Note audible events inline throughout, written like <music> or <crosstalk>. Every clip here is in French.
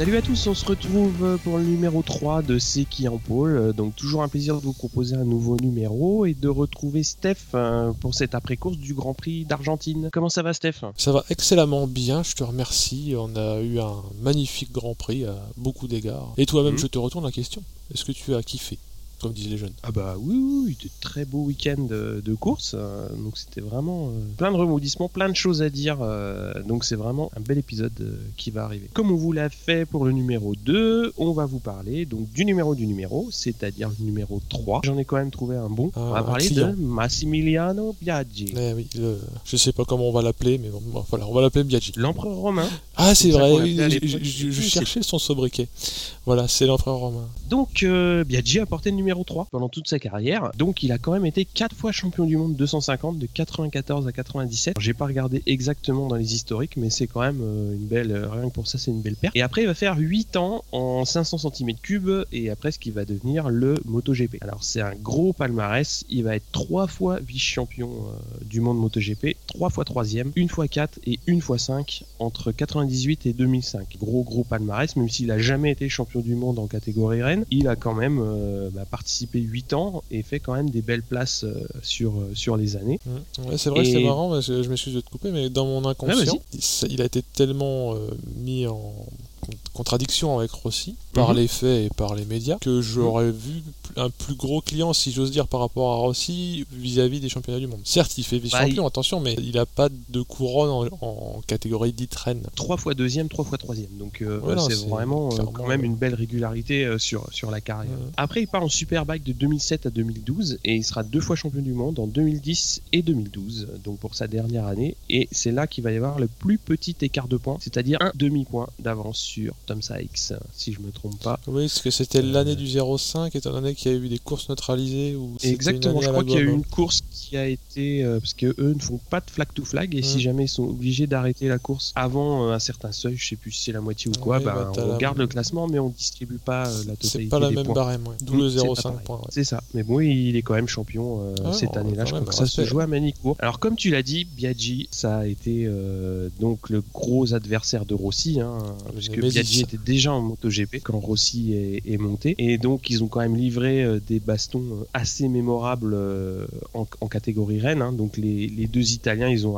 Salut à tous, on se retrouve pour le numéro 3 de C'est qui en pôle. Donc toujours un plaisir de vous proposer un nouveau numéro et de retrouver Steph euh, pour cette après-course du Grand Prix d'Argentine. Comment ça va Steph? Ça va excellemment bien, je te remercie. On a eu un magnifique Grand Prix à beaucoup d'égards. Et toi-même, Mhm. je te retourne la question. Est-ce que tu as kiffé? Comme disent les jeunes. Ah bah oui, oui, oui, de très beaux week-ends de, de course. euh, donc c'était vraiment euh, plein de rebondissements, plein de choses à dire. euh, donc c'est vraiment un bel épisode qui va arriver. Comme on vous l'a fait pour le numéro 2, on va vous parler donc du numéro du numéro, c'est-à-dire le numéro 3. J'en ai quand même trouvé un bon. on Un- va parler de Massimiliano Biaggi. Eh oui, le- je sais pas comment on va l'appeler, mais bon, voilà, on va l'appeler Biaggi. L'empereur romain. Ah, c'est vrai, je, je- cherchais son sobriquet. Voilà, c'est l'empereur romain. Donc Biaggi a porté le numéro 3 pendant toute sa carrière. Donc il a quand même été 4 fois champion du monde 250 de 94 à 97. J'ai pas regardé exactement dans les historiques mais c'est quand même euh, une belle euh, rien que pour ça c'est une belle perte. Et après il va faire 8 ans en 500 cm3 et après ce qui va devenir le MotoGP. Alors c'est un gros palmarès, il va être 3 fois vice-champion euh, du monde MotoGP, 3 fois 3ème, une fois 4 et une fois 5 entre 98 et 2005. Gros gros palmarès même s'il a jamais été champion du monde en catégorie reine, il a quand même euh, bah, participé 8 ans et fait quand même des belles places euh, sur, euh, sur les années. Mm. Ouais, c'est vrai, Et- c'est marrant, parce que je m'excuse de te couper, mais dans mon inconscient, Ouais, il a été tellement euh, mis en contradiction avec Rossi, par Mhm. les faits et par les médias, que j'aurais vu un plus gros client, si j'ose dire, par rapport à Rossi vis-à-vis des championnats du monde. Certes, il fait vice-champion, attention, mais il a pas de couronne en, en catégorie dite reine. 3 fois deuxième, 3 fois troisième. Donc euh, c'est vraiment euh, quand même une belle régularité euh, sur, sur la carrière. Après, il part en Superbike de 2007 à 2012 et il sera deux fois champion du monde en 2010 et 2012, donc pour sa dernière année. Et c'est là qu'il va y avoir le plus petit écart de points, c'est-à-dire un demi-point d'avance sur Tom Sykes, si je me trompe pas. Oui, parce que c'était l'année du 0,5, étant donné qu'il y a eu des courses neutralisées. Ou Exactement, je crois qu'il y a eu une course qui a été euh, parce que eux ne font pas de flag to flag et si jamais ils sont obligés d'arrêter la course avant euh, un certain seuil, je sais plus si c'est la moitié ou quoi, Ouais, ben, bah, on la- garde le classement mais on distribue pas euh, la totalité C'est pas la des même points. barème, ouais. d'où le c'est pas 0,5 pareil. points. ouais. C'est ça. Mais bon, il est quand même champion euh, Ah, cette année-là. Je crois que ça se joue à Manicourt. Alors, comme tu l'as dit, Biaggi, ça a été euh, donc le gros adversaire de Rossi, hein, parce que Biaggi était déjà en MotoGP quand Rossi est, est monté. Et donc, ils ont quand même livré euh, des bastons euh, assez mémorables euh, en, en catégorie reine. hein. Donc, les, les deux Italiens, ils ont,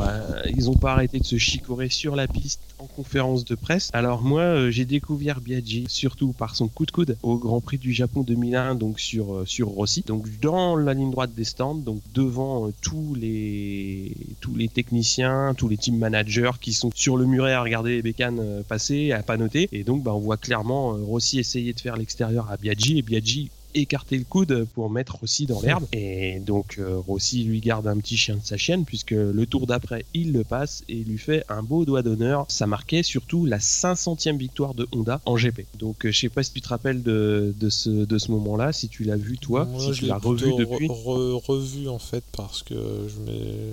ils ont pas arrêté de se chicorer sur la piste en conférence de presse. Alors, moi, j'ai découvert Biaggi surtout par son coup de coude au Grand Prix du Japon 2001, donc sur, sur Rossi. Donc, dans la ligne droite des stands, donc devant tous les, tous les techniciens, tous les team managers qui sont sur le muret à regarder les bécanes passer, à pas Et donc, bah, on voit clairement euh, Rossi essayer de faire l'extérieur à Biaggi et Biaggi écarter le coude pour mettre Rossi dans l'herbe. Et donc euh, Rossi lui garde un petit chien de sa chienne puisque le tour d'après il le passe et lui fait un beau doigt d'honneur. Ça marquait surtout la 500e victoire de Honda en GP donc euh, je sais pas si tu te rappelles de, de ce, de ce moment là si tu l'as vu toi Moi, si je tu l'ai l'as revu depuis. re- re- revu en fait parce que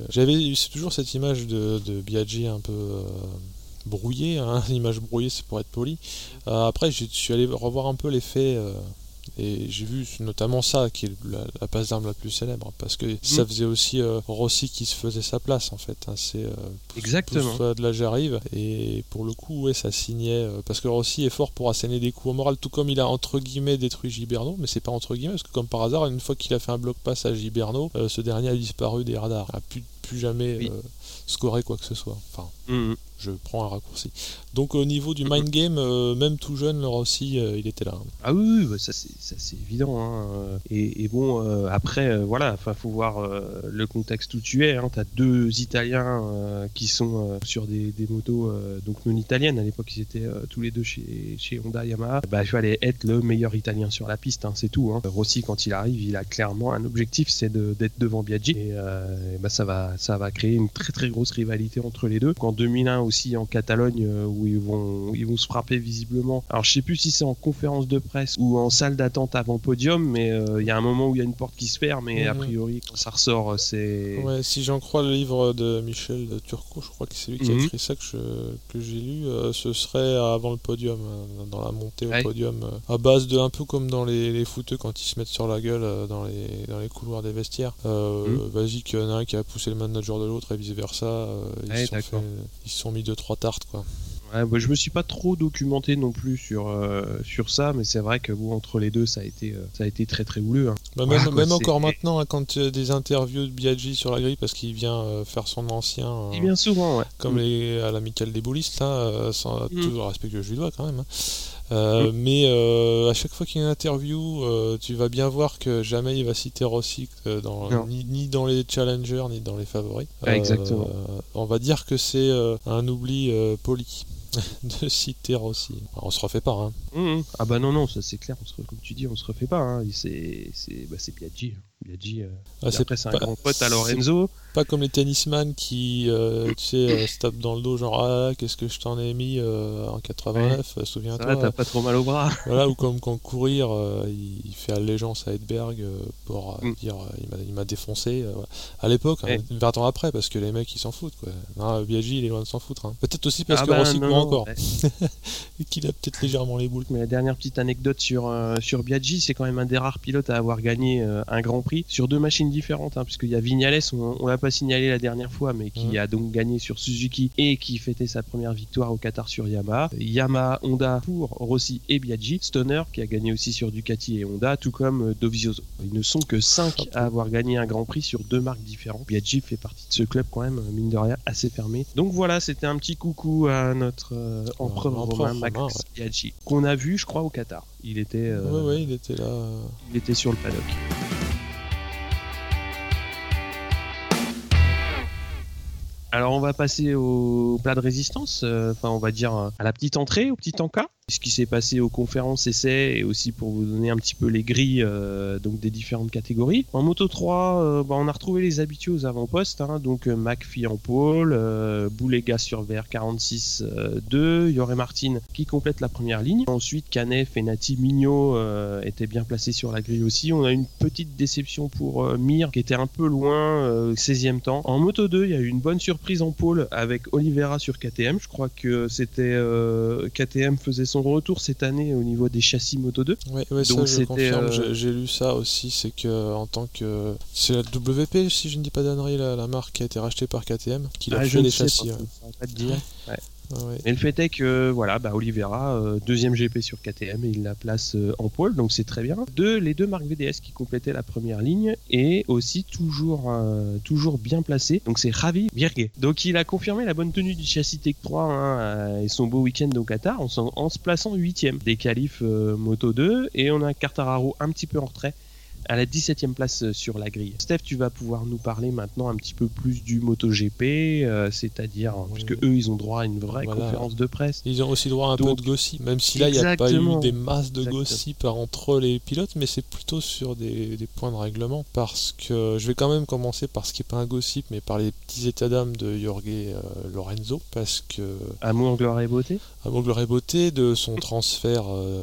j'avais toujours cette image de, de Biaggi un peu euh, brouillée, hein, <laughs> l'image brouillée c'est pour être poli. Euh, après je suis allé revoir un peu les faits euh, et j'ai vu notamment ça qui est la, la passe d'armes la plus célèbre parce que ça faisait aussi euh, Rossi qui se faisait sa place en fait. hein, c'est pousse- Exactement. pousse-toi de là j'arrive et pour le coup ouais ça signait parce que Rossi est fort pour asséner des coups au moral tout comme il a entre guillemets détruit Giberno mais c'est pas entre guillemets parce que comme par hasard une fois qu'il a fait un bloc pass à Giberno ce dernier a disparu des radars a plus, plus jamais Oui. scoré quoi que ce soit enfin Mhm. Je prends un raccourci donc au niveau du mind game euh, même tout jeune le Rossi euh, il était là Ah oui, bah ça c'est évident. hein. Et, bon, euh, après, euh, voilà, enfin, faut voir le contexte où tu es. Hein. T'as deux Italiens qui sont sur des, motos donc non italiennes. À l'époque, ils étaient tous les deux chez, chez Honda Yamaha. Bah, il fallait être le meilleur Italien sur la piste, hein, c'est tout. Hein. Rossi, quand il arrive, il a clairement un objectif, c'est d'être devant Biaggi. Et, et bah, ça va, ça va créer une très très grosse rivalité entre les deux. En 2001 aussi en Catalogne, euh, où ils vont, ils vont se frapper visiblement. Alors je sais plus si c'est en conférence de presse ou en salle d'attente avant podium, mais euh, il y a un moment où il y a une porte qui se ferme et a Mhm. priori quand ça ressort, euh, c'est Ouais, si j'en crois le livre de Michel Turcot, je crois que c'est lui qui a Mhm. écrit ça que, je- que j'ai lu, ce serait avant le podium, dans la montée au Ouais. podium, à base de un peu comme dans les, les footeux quand ils se mettent sur la gueule dans, les, dans les couloirs des vestiaires. Euh, Mhm. Vas-y, qu'il y en a un qui a poussé le manager de l'autre et vice versa, ils, Ouais, se sont d'accord. fait- ils se sont mis deux trois tartes quoi. Ouais, bah, je me suis pas trop documenté non plus sur euh, sur ça, mais c'est vrai que bon, entre les deux, ça a été euh, ça a été très très houleux. hein. Bah, Voilà, même quoi, même c'est- encore maintenant, hein, quand euh, des interviews de Biaggi sur la grille, parce qu'il vient faire son ancien, Et bien souvent, ouais. comme les, à l'amicale des boulistes, là, sans Mm. tout le respect que je lui dois quand même. hein. Euh, Mais euh, à chaque fois qu'il y a une interview, euh, tu vas bien voir que jamais il va citer Rossi euh, dans, ni, ni dans les challengers ni dans les favoris. Ouais, exactement. On va dire que c'est un oubli poli <laughs> de citer Rossi. On se refait pas. Hein. Mhm. Ah bah non non, ça c'est clair. On se comme tu dis, on se refait pas. Hein. C'est bah, c'est Biaggi. hein. Biaggi. euh, Ah, c'est après c'est un grand pote à Lorenzo. Pas comme les tennisman qui, euh, tu sais, euh, se tapent dans le dos, genre ah qu'est-ce que je t'en ai mis en 89, euh, Ça va, souviens-toi. t'as pas trop mal au bras. <laughs> Voilà, ou comme quand courir, il, il fait allégeance à Edberg pour Mm. dire il m'a- il m'a défoncé. voilà. À l'époque, Ouais. hein, 20 ans après, parce que les mecs ils s'en foutent. Quoi. Non, Biaggi il est loin de s'en foutre. hein. Peut-être aussi parce Ah que bah, Rossi non, court non, encore ouais. <laughs> et qu'il a peut-être légèrement les boules. Mais la dernière petite anecdote sur, sur Biaggi, c'est quand même un des rares pilotes à avoir gagné un Grand Prix sur deux machines différentes, hein, puisqu'il y a Vignales, on, on l'a pas signalé la dernière fois, mais qui Mhm. a donc gagné sur Suzuki et qui fêtait sa première victoire au Qatar sur Yamaha. Yamaha, Honda pour Rossi et Biaggi. Stoner qui a gagné aussi sur Ducati et Honda, tout comme euh, Dovizioso. Ils ne sont que cinq Chapeau. à avoir gagné un Grand Prix sur deux marques différentes. Biaggi fait partie de ce club quand même, euh, mine de rien, assez fermé. Donc voilà, c'était un petit coucou à notre euh, empereur romain, romain, Max ouais. Biaggi, qu'on a vu, je crois, au Qatar. Il était, euh, Ouais, ouais, il était là. il était sur le paddock. Alors on va passer au plat de résistance, euh, enfin on va dire euh, à la petite entrée, au petit encas. Ce qui s'est passé aux conférences essais et aussi pour vous donner un petit peu les grilles euh, donc des différentes catégories. En moto 3, euh, bah, on a retrouvé les habitués aux avant-postes, hein, donc euh, McPhee en pôle, euh, Boulega sur vert 46-2, Yoré Martin qui complète la première ligne. Ensuite Canet, Fenati, Mignot étaient bien placés sur la grille aussi. On a une petite déception pour Mir qui était un peu loin, euh, 16e temps. En moto 2, il y a eu une bonne surprise en pôle avec Oliveira sur KTM. Je crois que c'était euh, KTM faisait son retour cette année au niveau des châssis Moto 2. Ouais, ouais, ça Donc je confirme, euh, j'ai- lu ça aussi, c'est que en tant que... C'est la WP, si je ne dis pas d'annerie, la, la marque qui a été rachetée par KTM, qui a Ah, fait les châssis. pas, ouais. Ouais. Mais le fait est que voilà, bah, Oliveira, euh, deuxième GP sur KTM et il la place euh, en pôle, donc c'est très bien. Deux, les deux marques VDS qui complétaient la première ligne et aussi toujours euh, bien placé. Donc c'est Javi Virgue. Donc il a confirmé la bonne tenue du châssis Tech 3 hein, et son beau week-end au Qatar en, se plaçant huitième des qualifs Moto 2 et on a Quartararo un petit peu en retrait à la 17e place euh, sur la grille. Steph, tu vas pouvoir nous parler maintenant un petit peu plus du MotoGP, euh, c'est-à-dire, hein, Oui. puisque eux, ils ont droit à une vraie Voilà. conférence de presse. Ils ont aussi droit à un Donc- peu de gossip, même si là il n'y a pas eu des masses de Exactement. gossip entre les pilotes, mais c'est plutôt sur des, des points de règlement. Parce que je vais quand même commencer par ce qui n'est pas un gossip, mais par les petits états d'âme de Jorge euh, Lorenzo. Parce que, Amour, gloire et beauté? Mon gloire et beauté, de son transfert euh,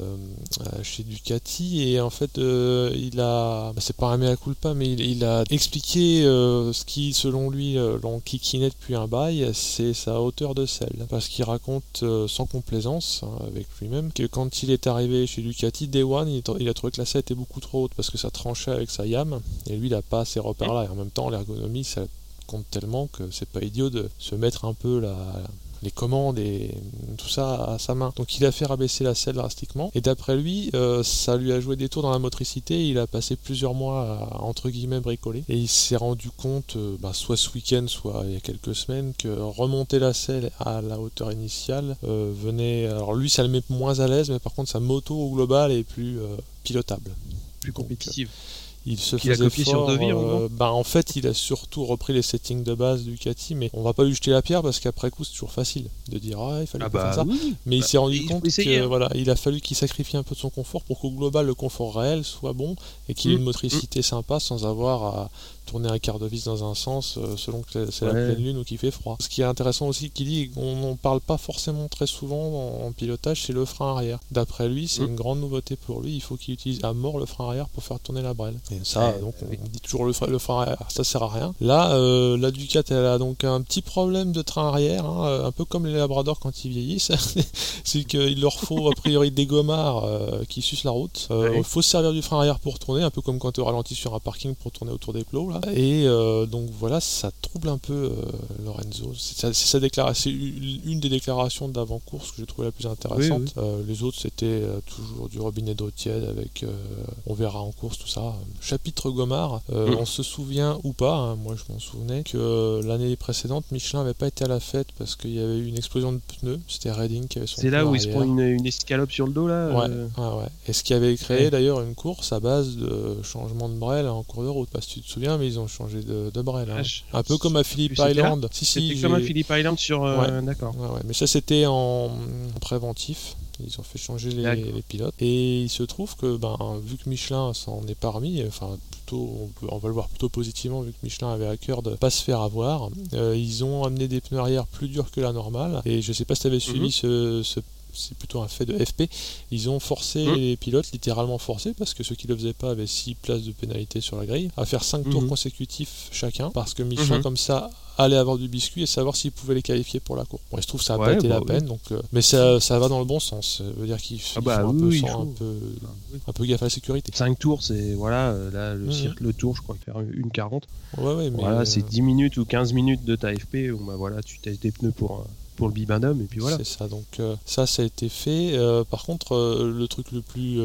euh, chez Ducati, et en fait, euh, il a, bah, c'est pas un mea culpa, mais il, a expliqué ce qui, selon lui, euh, l'enquiquinait depuis un bail, c'est sa hauteur de selle. Parce qu'il raconte sans complaisance hein, avec lui-même que quand il est arrivé chez Ducati, Day One, il, a trouvé que la selle était beaucoup trop haute parce que ça tranchait avec sa yam, et lui, il a pas ces repères-là. Et en même temps, l'ergonomie, ça compte tellement que c'est pas idiot de se mettre un peu la, les commandes et tout ça à sa main. Donc il a fait rabaisser la selle drastiquement. Et d'après lui, euh, ça lui a joué des tours dans la motricité. Il a passé plusieurs mois à, entre guillemets bricoler. Et il s'est rendu compte, euh, bah, soit ce week-end, soit il y a quelques semaines, que remonter la selle à la hauteur initiale euh, venait. Alors lui, ça le met moins à l'aise, mais par contre sa moto au global est plus pilotable. Plus compétitive. Il se a faisait copié fort, euh, bah, en fait, il a surtout repris les settings de base du Ducati, mais on va pas lui jeter la pierre parce qu'après coup, c'est toujours facile de dire ah il fallait Ah pas faire ça. bah oui. Mais il Bah, s'est rendu il compte que hein. voilà, il a fallu qu'il sacrifie un peu de son confort pour qu'au global le confort réel soit bon et qu'il ait Mm. une motricité sympa sans avoir à tourner un quart de vis dans un sens euh, selon que c'est la pleine lune ou qu'il fait froid. Ce qui est intéressant aussi qu'il dit, on n'en parle pas forcément très souvent en, en pilotage, c'est le frein arrière. D'après lui, c'est Mm. une grande nouveauté pour lui. Il faut qu'il utilise à mort le frein arrière pour faire tourner la brelle. Et ça, Ouais, donc on oui. dit toujours le frein, le frein arrière, ça sert à rien. Là, euh, la Ducat, elle a donc un petit problème de train arrière, hein, un peu comme les Labradors quand ils vieillissent. <laughs> c'est qu'il leur faut a priori des gommards euh, qui sucent la route. Il Ouais. faut se servir du frein arrière pour tourner, un peu comme quand tu ralentis sur un parking pour tourner autour des plots. Là. Quoi. Et euh, donc voilà, ça trouble un peu euh, Lorenzo. C'est sa, déclaration, une des déclarations d'avant-course que j'ai trouvé la plus intéressante. Euh, les autres, c'était toujours du robinet d'eau tiède avec on verra en course, tout ça. Chapitre Gomard, on se souvient ou pas, hein, moi je m'en souvenais, que l'année précédente, Michelin n'avait pas été à la fête parce qu'il y avait eu une explosion de pneus. C'était Redding qui avait son C'est là où il se prend une, escalope sur le dos, là Ouais, ouais, Et ce qui avait créé d'ailleurs une course à base de changement de brel en cours de route. Parce que tu te souviens, mais ils ont changé de, de brel. Hein. Ah, un peu comme à Phillip Island. Si, si, comme à Phillip Island sur. Euh, d'accord. mais ça, c'était en préventif. Ils ont fait changer les, pilotes. Et il se trouve que, ben, vu que Michelin s'en est parmi, enfin, plutôt, on, va le voir plutôt positivement, vu que Michelin avait à cœur de pas se faire avoir, euh, ils ont amené des pneus arrière plus durs que la normale. Et je sais pas si tu avais suivi mhm. ce, ce c'est plutôt un fait de FP. Ils ont forcé mmh. les pilotes, littéralement forcé, parce que ceux qui le faisaient pas avaient 6 places de pénalité sur la grille, à faire 5 tours mmh. consécutifs chacun, parce que Michelin, mmh. comme ça, allait avoir du biscuit et savoir s'ils pouvaient les qualifier pour la course. Bon, il se trouve que ça n'a pas été la bah peine, donc, euh, mais ça, ça, va dans le bon sens. Ça veut dire qu'ils ah bah, font un, peu, un, peu, un, peu, gaffe à la sécurité. 5 tours, c'est voilà, euh, là, le, cirque, le tour, je crois faire une 40. Ouais, ouais, mais voilà, c'est 10 minutes ou 15 minutes de ta FP, où bah, voilà, tu as tes pneus pour pour le bibendum et puis voilà. C'est ça, donc euh, ça, ça a été fait. Euh, par contre, euh, le truc le plus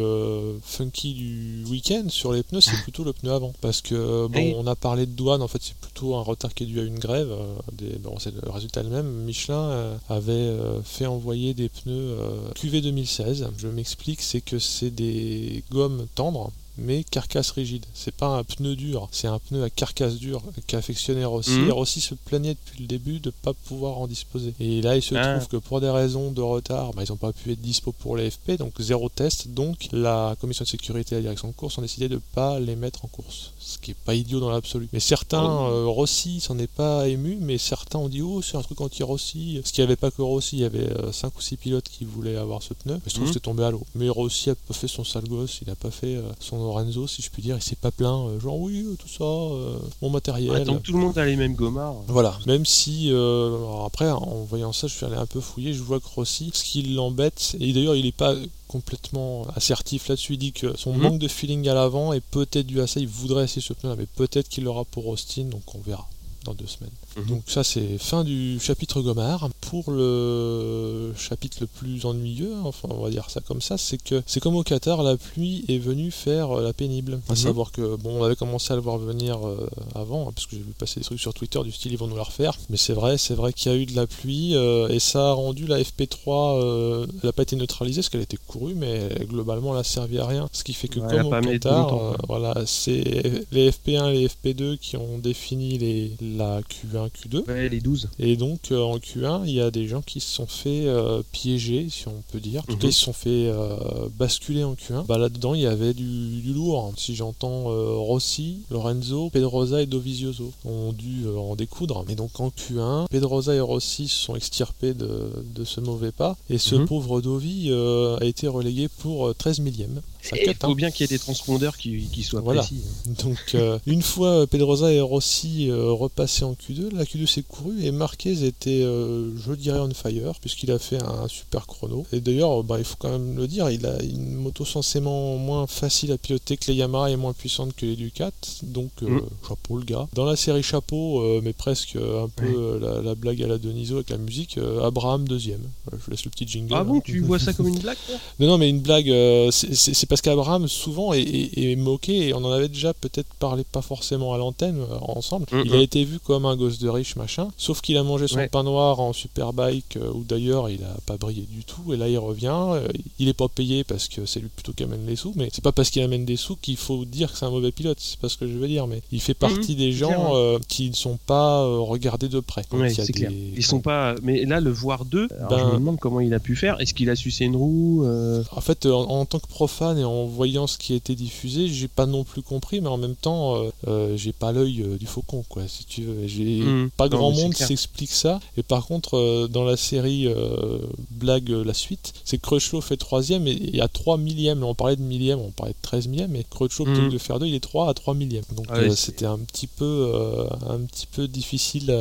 funky du week-end sur les pneus, c'est plutôt le pneu avant. Parce que, bon, on a parlé de douane, en fait, c'est plutôt un retard qui est dû à une grève. Des, bon, c'est le résultat le même. Michelin avait fait envoyer des pneus QV 2016. Je m'explique, c'est que c'est des gommes tendres mais carcasse rigide. C'est pas un pneu dur, c'est un pneu à carcasse dure qu'a affectionné Rossi. Mhm. Et Rossi se plaignait depuis le début de ne pas pouvoir en disposer. Et là, il se ah. trouve que pour des raisons de retard, bah, ils n'ont pas pu être dispo pour les FP, donc zéro test. Donc la commission de sécurité et la direction de course ont décidé de ne pas les mettre en course. Ce qui est pas idiot dans l'absolu. Mais certains, oh. euh, Rossi s'en est pas ému, mais certains ont dit oh c'est un truc anti-Rossi. Ce qui n'y avait pas que Rossi, il y avait 5 euh, ou 6 pilotes qui voulaient avoir ce pneu. Mais je trouve que mhm. c'était tombé à l'eau. Mais Rossi a pas fait son sale gosse, il a pas fait euh, son Lorenzo, si je puis dire, il s'est pas plaint, euh, genre oui, tout ça, mon matériel. donc tout le monde a les mêmes gomards. Voilà, même si après, en voyant ça, je suis allé un peu fouiller, je vois que Rossi, ce qui l'embête, et d'ailleurs il est pas complètement assertif là-dessus. Il dit que son mhm. manque de feeling à l'avant est peut-être dû à ça. Il voudrait essayer ce pneu, mais peut-être qu'il l'aura pour Austin, donc on verra dans deux semaines. Mhm. Donc ça c'est fin du chapitre Gomard. Pour le chapitre le plus ennuyeux, enfin on va dire ça comme ça, c'est que c'est comme au Qatar, la pluie est venue faire euh, la pénible. À mhm. savoir que bon on avait commencé à le voir venir euh, avant, hein, parce que j'ai vu passer des trucs sur Twitter du style ils vont nous la refaire. Mais c'est vrai, c'est vrai qu'il y a eu de la pluie euh, et ça a rendu la FP3, elle n'a pas été neutralisée parce qu'elle était courue, mais globalement elle a servi à rien. Ce qui fait que comme au Qatar, voilà, c'est les FP1 et les FP2 qui ont défini les, la Q1 Q2. les 12. Et donc euh, en Q1, il y a des gens qui se sont fait euh, piéger, si on peut dire. En tout cas, mhm. ils se sont fait euh, basculer en Q1. Bah, Là-dedans, il y avait du, lourd. Si j'entends Rossi, Lorenzo, Pedrosa et Dovizioso ont dû en découdre. Et donc en Q1, Pedrosa et Rossi se sont extirpés de, ce mauvais pas. Et ce mhm. pauvre Dovi a été relégué pour 13 millième. Il faut hein. bien qu'il y ait des transpondeurs qui, soient voilà. précis. Hein. Donc, euh, <laughs> une fois Pedrosa et Rossi euh, repassés en Q2, la Q2 s'est courue et Marquez était, euh, je dirais, on fire, puisqu'il a fait un, super chrono. Et d'ailleurs, bah, il faut quand même le dire, il a une moto censément moins facile à piloter que les Yamaha et moins puissante que les Ducat. Donc, mm. chapeau le gars. Dans la série chapeau, mais presque un peu la, blague à la Deniso avec la musique, Abraham deuxième. je laisse le petit jingle. Ah bon, hein. tu vois ça comme une <laughs> blague Non, non, mais une blague, c'est parce qu'Abraham souvent est, moqué et on en avait déjà peut-être parlé pas forcément à l'antenne euh, ensemble. Mm, il a mm. été vu comme un gosse de riche machin, sauf qu'il a mangé son pain noir en superbike euh, où d'ailleurs il a pas brillé du tout et là il revient. Euh, il est pas payé parce que c'est lui plutôt qui amène les sous, mais c'est pas parce qu'il amène des sous qu'il faut dire que c'est un mauvais pilote. C'est pas ce que je veux dire, mais il fait partie mm, des gens qui ne sont pas regardés de près. clair. Ils sont pas. Mais là le voir d'eux, ben... je me demande comment il a pu faire. Est-ce qu'il a sucé une roue En fait, en, en, tant que profane et en voyant ce qui a été diffusé, j'ai pas non plus compris, mais en même temps, euh, euh, j'ai pas l'œil euh, du faucon, quoi, si tu veux. J'ai mmh. pas grand monde s'explique ça. Et par contre, dans la série Blague la suite, c'est Crutchlow fait troisième et il y a 3 millièmes. On parlait de millième, on parlait de 13 millièmes, mais Crutchlow plutôt mmh. de faire 2, il est 3 à 3 millièmes. Donc c'était un petit peu un petit peu difficile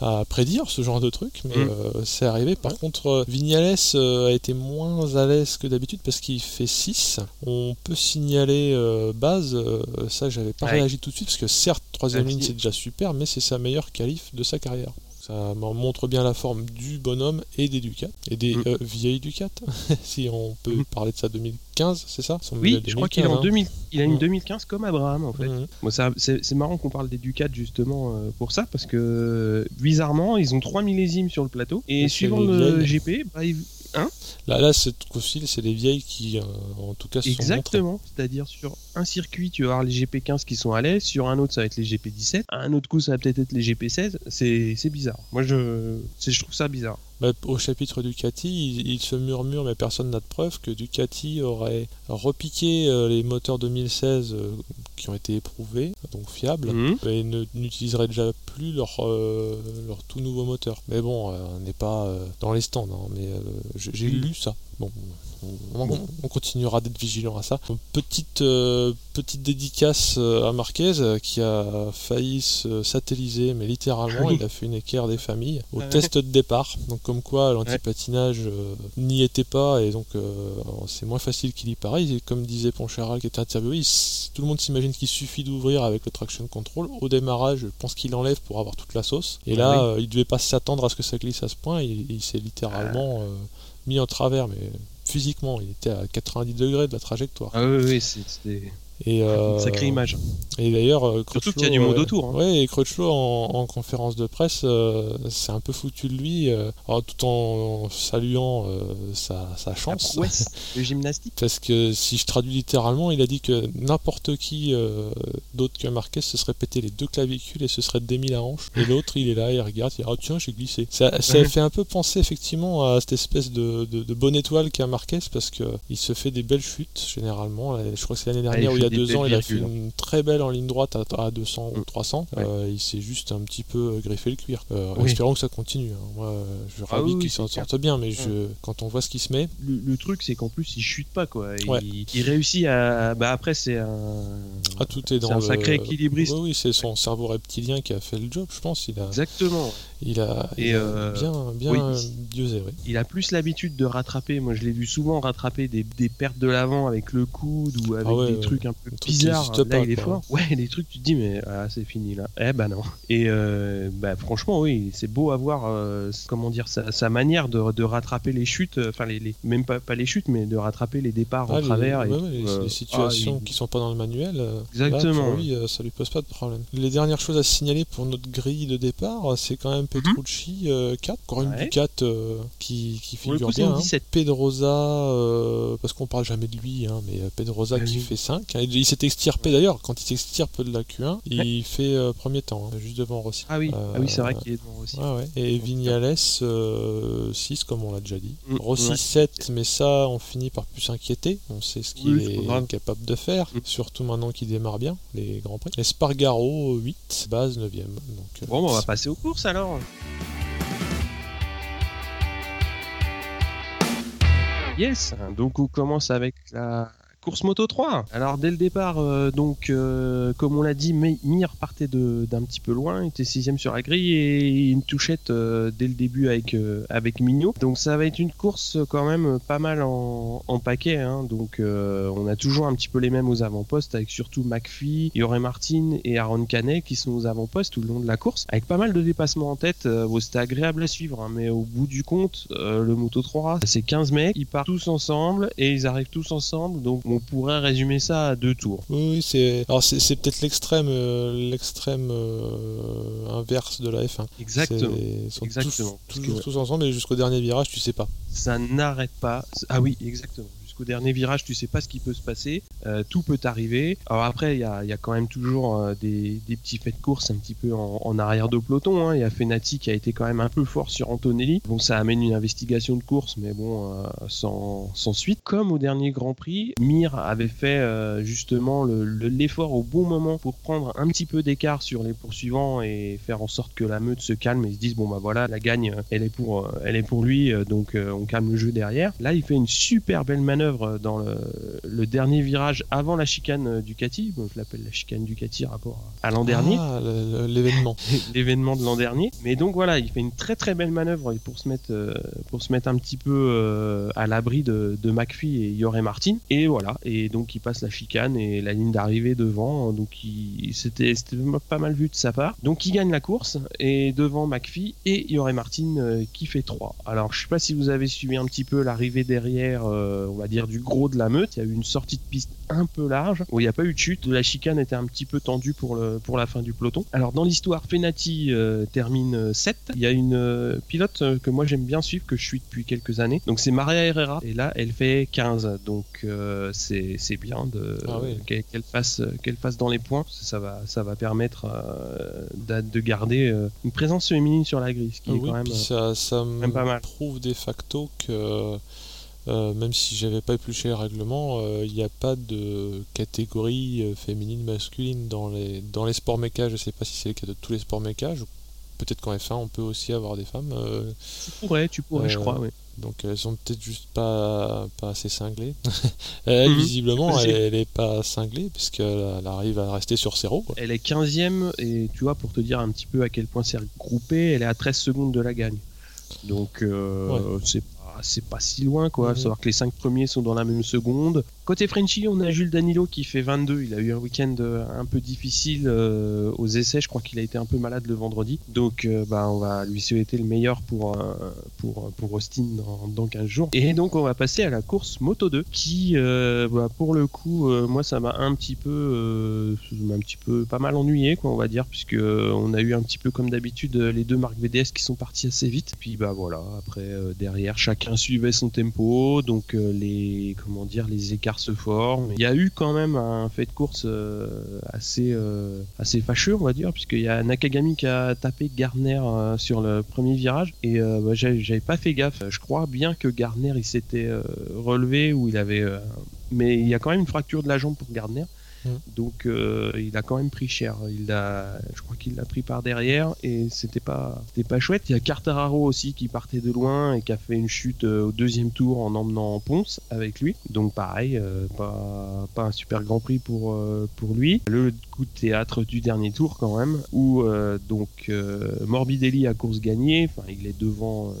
à, prédire ce genre de truc, mais mmh. c'est arrivé. Par contre, Vignales a été moins à l'aise que d'habitude parce qu'il fait 6. On peut signaler euh, Baz, euh, ça j'avais pas Ouais. réagi tout de suite parce que certes troisième Ah, ligne c'est déjà super, mais c'est sa meilleure qualif de sa carrière. Ça montre bien la forme du bonhomme et des Ducats et des Mm. euh, vieilles Ducats, <laughs> si on peut Mm. parler de ça 2015, c'est ça? Son Oui, je crois qu'il est en 2015, 2000, il a une Mm. 2015 comme Abraham en fait. Bon, ça- c'est marrant qu'on parle des Ducats justement euh, pour ça parce que bizarrement ils ont trois millésimes sur le plateau et Et suivant le. GP, bah, ils- Là, là cette fois-ci, c'est les vieilles qui, euh, en tout cas, se sont exactement, c'est-à-dire sur un circuit tu vas avoir les GP15 qui sont à l'aise, sur un autre ça va être les GP17, à un autre coup ça va peut-être être les GP16, c'est c'est bizarre. Moi je, c'est- je trouve ça bizarre. Bah, au chapitre Ducati, il, il se murmure, mais personne n'a de preuve, que Ducati aurait repiqué euh, les moteurs 2016 euh, qui ont été éprouvés, donc fiables, Mhm. et ne- n'utiliserait déjà plus leur, euh, leur tout nouveau moteur. Mais bon, euh, on n'est pas euh, dans les stands, hein, mais j'ai j'ai Mhm. lu ça. Bon, on, on- on continuera d'être vigilant à ça. Petite, euh, petite dédicace euh, à Marquez euh, qui a failli se satelliser, mais littéralement, Oui. il a fait une équerre des familles au Ah ouais. test de départ. Donc, comme quoi, l'antipatinage euh, n'y était pas, et donc c'est moins facile qu'il y paraît. Et comme disait Poncharal qui était interviewé, il tout le monde s'imagine qu'il suffit d'ouvrir avec le traction control. Au démarrage, je pense qu'il enlève pour avoir toute la sauce. Et Ah là, oui. euh, il devait pas s'attendre à ce que ça glisse à ce point. Il, il s'est littéralement euh, mis en travers, mais physiquement, il était à 90 degrés de la trajectoire. Ah Et, euh, une sacrée image. Et d'ailleurs, euh, Surtout qu'il y a du monde euh, autour, hein. Ouais, et Crutchlow en, en conférence de presse, euh, c'est un peu foutu de lui, euh, alors, tout en saluant sa, La chance. prouesse <laughs> de gymnastique. Parce que si je traduis littéralement, il a dit que n'importe qui d'autre que Marquez se serait pété les deux clavicules et se serait démis la hanche. Et l'autre, il est là, il regarde, il dit Ah tiens, j'ai glissé. Ça, ça fait un peu penser effectivement à cette espèce de, de, de bonne étoile qu'a Marquez parce que il se fait des belles chutes généralement. Je crois que c'est l'année Ah, il dernière où il y fait a des deux belles ans, il a fait virgules. une très belle en ligne droite à, à 200 ou Mm. 300. Ouais. Euh, il s'est juste un petit peu griffé le cuir. Euh, Oui. Espérons que ça continue. hein. Moi, euh, je Ah ravis oui, oui, qu'il s'en sorte bien, mais je, quand on voit ce qui se met, Le, le truc, c'est qu'en plus, il chute pas, quoi. Il, Ouais. il réussit à. Bah, après, c'est un. ah, tout est dans c'est un le- sacré équilibriste. Oui, oui, c'est son cerveau reptilien qui a fait le job, je pense. Il a, Exactement. Il a, Et, il a euh, bien, bien oui. diosé. Il a plus l'habitude de rattraper. Moi, je l'ai vu souvent rattraper des, des pertes de l'avant avec le coude ou avec Ah ouais, des trucs un peu bizarres. Là, il est quoi. fort. Ouais, des trucs, tu te dis, mais ah, c'est fini là. Eh ben non. Et euh, bah, franchement, oui, c'est beau à voir, euh, comment dire, sa, sa manière de, de rattraper les chutes. Enfin, les, les- même pas, pas les chutes, mais de rattraper les départs Ah, en les- travers. et ouais, tout, ouais, les, situations ah, qui sont pas dans le manuel, Exactement. là, pour lui, ça lui pose pas de problème. Les dernières choses à signaler pour notre grille de départ, c'est quand même Petrucci euh, 4, encore une. Ouais. Ducat euh, qui, figure coup, bien. hein. 17. Pedrosa, euh, parce qu'on parle jamais de lui, hein, mais euh, Pedrosa Ah qui fait 5. hein. Il s'est extirpé d'ailleurs, quand il s'extirpe de la Q1, il fait euh, premier temps, hein, juste devant Rossi. Ah oui, Euh, ah oui c'est vrai qu'il est devant ouais. Et Vignales 6 comme on l'a déjà dit. Mm, Rossi ouais. 7 mais ça on finit par plus s'inquiéter. On sait ce qu'il Oui, est capable de faire, Mm. surtout maintenant qu'il démarre bien les grands prix. Espargaro 8, base 9ème. Donc euh, Bon, bah, on va passer aux courses alors. Yes, donc on commence avec la course moto 3. Alors dès le départ, euh, donc euh, comme on l'a dit, Mi- Mir partait d'un petit peu loin, il était sixième sur la grille et une touchette euh, dès le début avec avec Mignot. Donc ça va être une course quand même pas mal en, en paquet. hein. Donc on a toujours un petit peu les mêmes aux avant-postes avec surtout McPhee, Yoré Martin et Aaron Canet qui sont aux avant-postes tout le long de la course avec pas mal de dépassements en tête. C'était agréable à suivre, hein, mais au bout du compte, le Moto 3, c'est 15 mecs, ils partent tous ensemble et ils arrivent tous ensemble. On pourrait résumer ça à deux tours. Oui, oui, c'est alors c'est peut-être l'extrême euh, l'extrême euh, inverse de la F1. Exactement. C'est- Ils sont Exactement. tous ensemble et jusqu'au dernier virage, tu sais pas. ça n'arrête pas. Ah oui, exactement. Jusqu'au dernier virage, tu sais pas ce qui peut se passer. Euh, tout peut arriver. Alors après, il y a, quand même toujours euh, des, petits faits de course un petit peu en, arrière de peloton. hein. Il y a Fenati qui a été quand même un peu fort sur Antonelli. Bon, ça amène une investigation de course, mais bon, euh, sans, suite. Comme au dernier Grand Prix, Mir avait fait justement le- le- l'effort au bon moment pour prendre un petit peu d'écart sur les poursuivants et faire en sorte que la meute se calme et se dise bon bah voilà la gagne, elle est pour, elle est pour lui, donc on calme le jeu derrière. Là, il fait une super belle manœuvre dans le, dernier virage avant la chicane Ducati. Bon, je l'appelle la chicane Ducati rapport à l'an dernier. Ah, l'événement. <laughs> l'événement de l'an dernier. Mais donc voilà, il fait une très très belle manœuvre pour se mettre, pour se mettre un petit peu à l'abri de, de McPhee et Yoré Martin. Et voilà, et donc il passe la chicane et la ligne d'arrivée devant. Donc c'était pas mal vu de sa part. Donc il gagne la course et devant McPhee et Yoré Martin euh, qui fait 3. Alors je sais pas si vous avez suivi un petit peu l'arrivée derrière, euh, on va dire du gros de la meute. Il y a eu une sortie de piste un peu large où il n'y a pas eu de chute. La chicane était un petit peu tendue pour, le, pour la fin du peloton. Alors dans l'histoire, Fenati euh, termine 7. Il y a une pilote que moi j'aime bien suivre, que je suis depuis quelques années. Donc c'est Maria Herrera et là elle fait 15. Donc c'est bien de ah qu'elle fasse qu'elle fasse dans les points. Ça va ça va permettre de garder une présence féminine sur la grille, ce qui est quand même, ça, ça me prouve de facto que euh, même si j'avais pas épluché le règlement, euh, il n'y a pas de catégorie euh, féminine masculine dans les dans les sports méca. Je sais pas si c'est le cas de tous les sports méca. Peut-être qu'en F1 on peut aussi avoir des femmes. tu pourrais, tu pourrais, je crois. Oui. Donc elles sont peut-être juste pas, pas assez cinglées. <laughs> elle, mhm. visiblement, elle, n'est pas cinglée puisqu'elle arrive à rester sur ses roues. Elle est 15ème et tu vois, pour te dire un petit peu à quel point c'est regroupé, elle est à 13 secondes de la gagne. Donc euh, c'est c'est pas si loin, quoi. Mhm. Savoir que les cinq premiers sont dans la même seconde. Côté Frenchy, on a Jules Danilo qui fait 22. Il a eu un week-end euh, un peu difficile euh, aux essais. Je crois qu'il a été un peu malade le vendredi. Donc, euh, bah, on va lui souhaiter le meilleur pour, pour, pour Austin dans, dans 15 jours. Et donc, on va passer à la course Moto 2 qui, bah, pour le coup, moi, ça m'a un petit peu, un petit peu pas mal ennuyé, quoi, on va dire, puisque on a eu un petit peu comme d'habitude les deux marques VDS qui sont partis assez vite. Puis, bah voilà, après, derrière, chacun suivait son tempo. Donc, les, comment dire, les écarts se forment. Il y a eu quand même un fait de course euh, assez, euh, assez fâcheux, on va dire, puisqu'il y a Nakagami qui a tapé Garner euh, sur le premier virage. Et bah, j'avais pas fait gaffe. Je crois bien que Garner il s'était relevé ou il avait. mais il y a quand même une fracture de la jambe pour Gardner. Mm. Donc euh, il a quand même pris cher. Il a, je crois qu'il l'a pris par derrière et c'était pas, c'était pas chouette. Il y a Carteraro aussi qui partait de loin et qui a fait une chute euh, au deuxième tour en emmenant Ponce avec lui. Donc pareil, euh, pas, pas un super grand prix pour pour lui. Le coup de théâtre du dernier tour quand même où donc Morbidelli a course gagnée. Enfin il est devant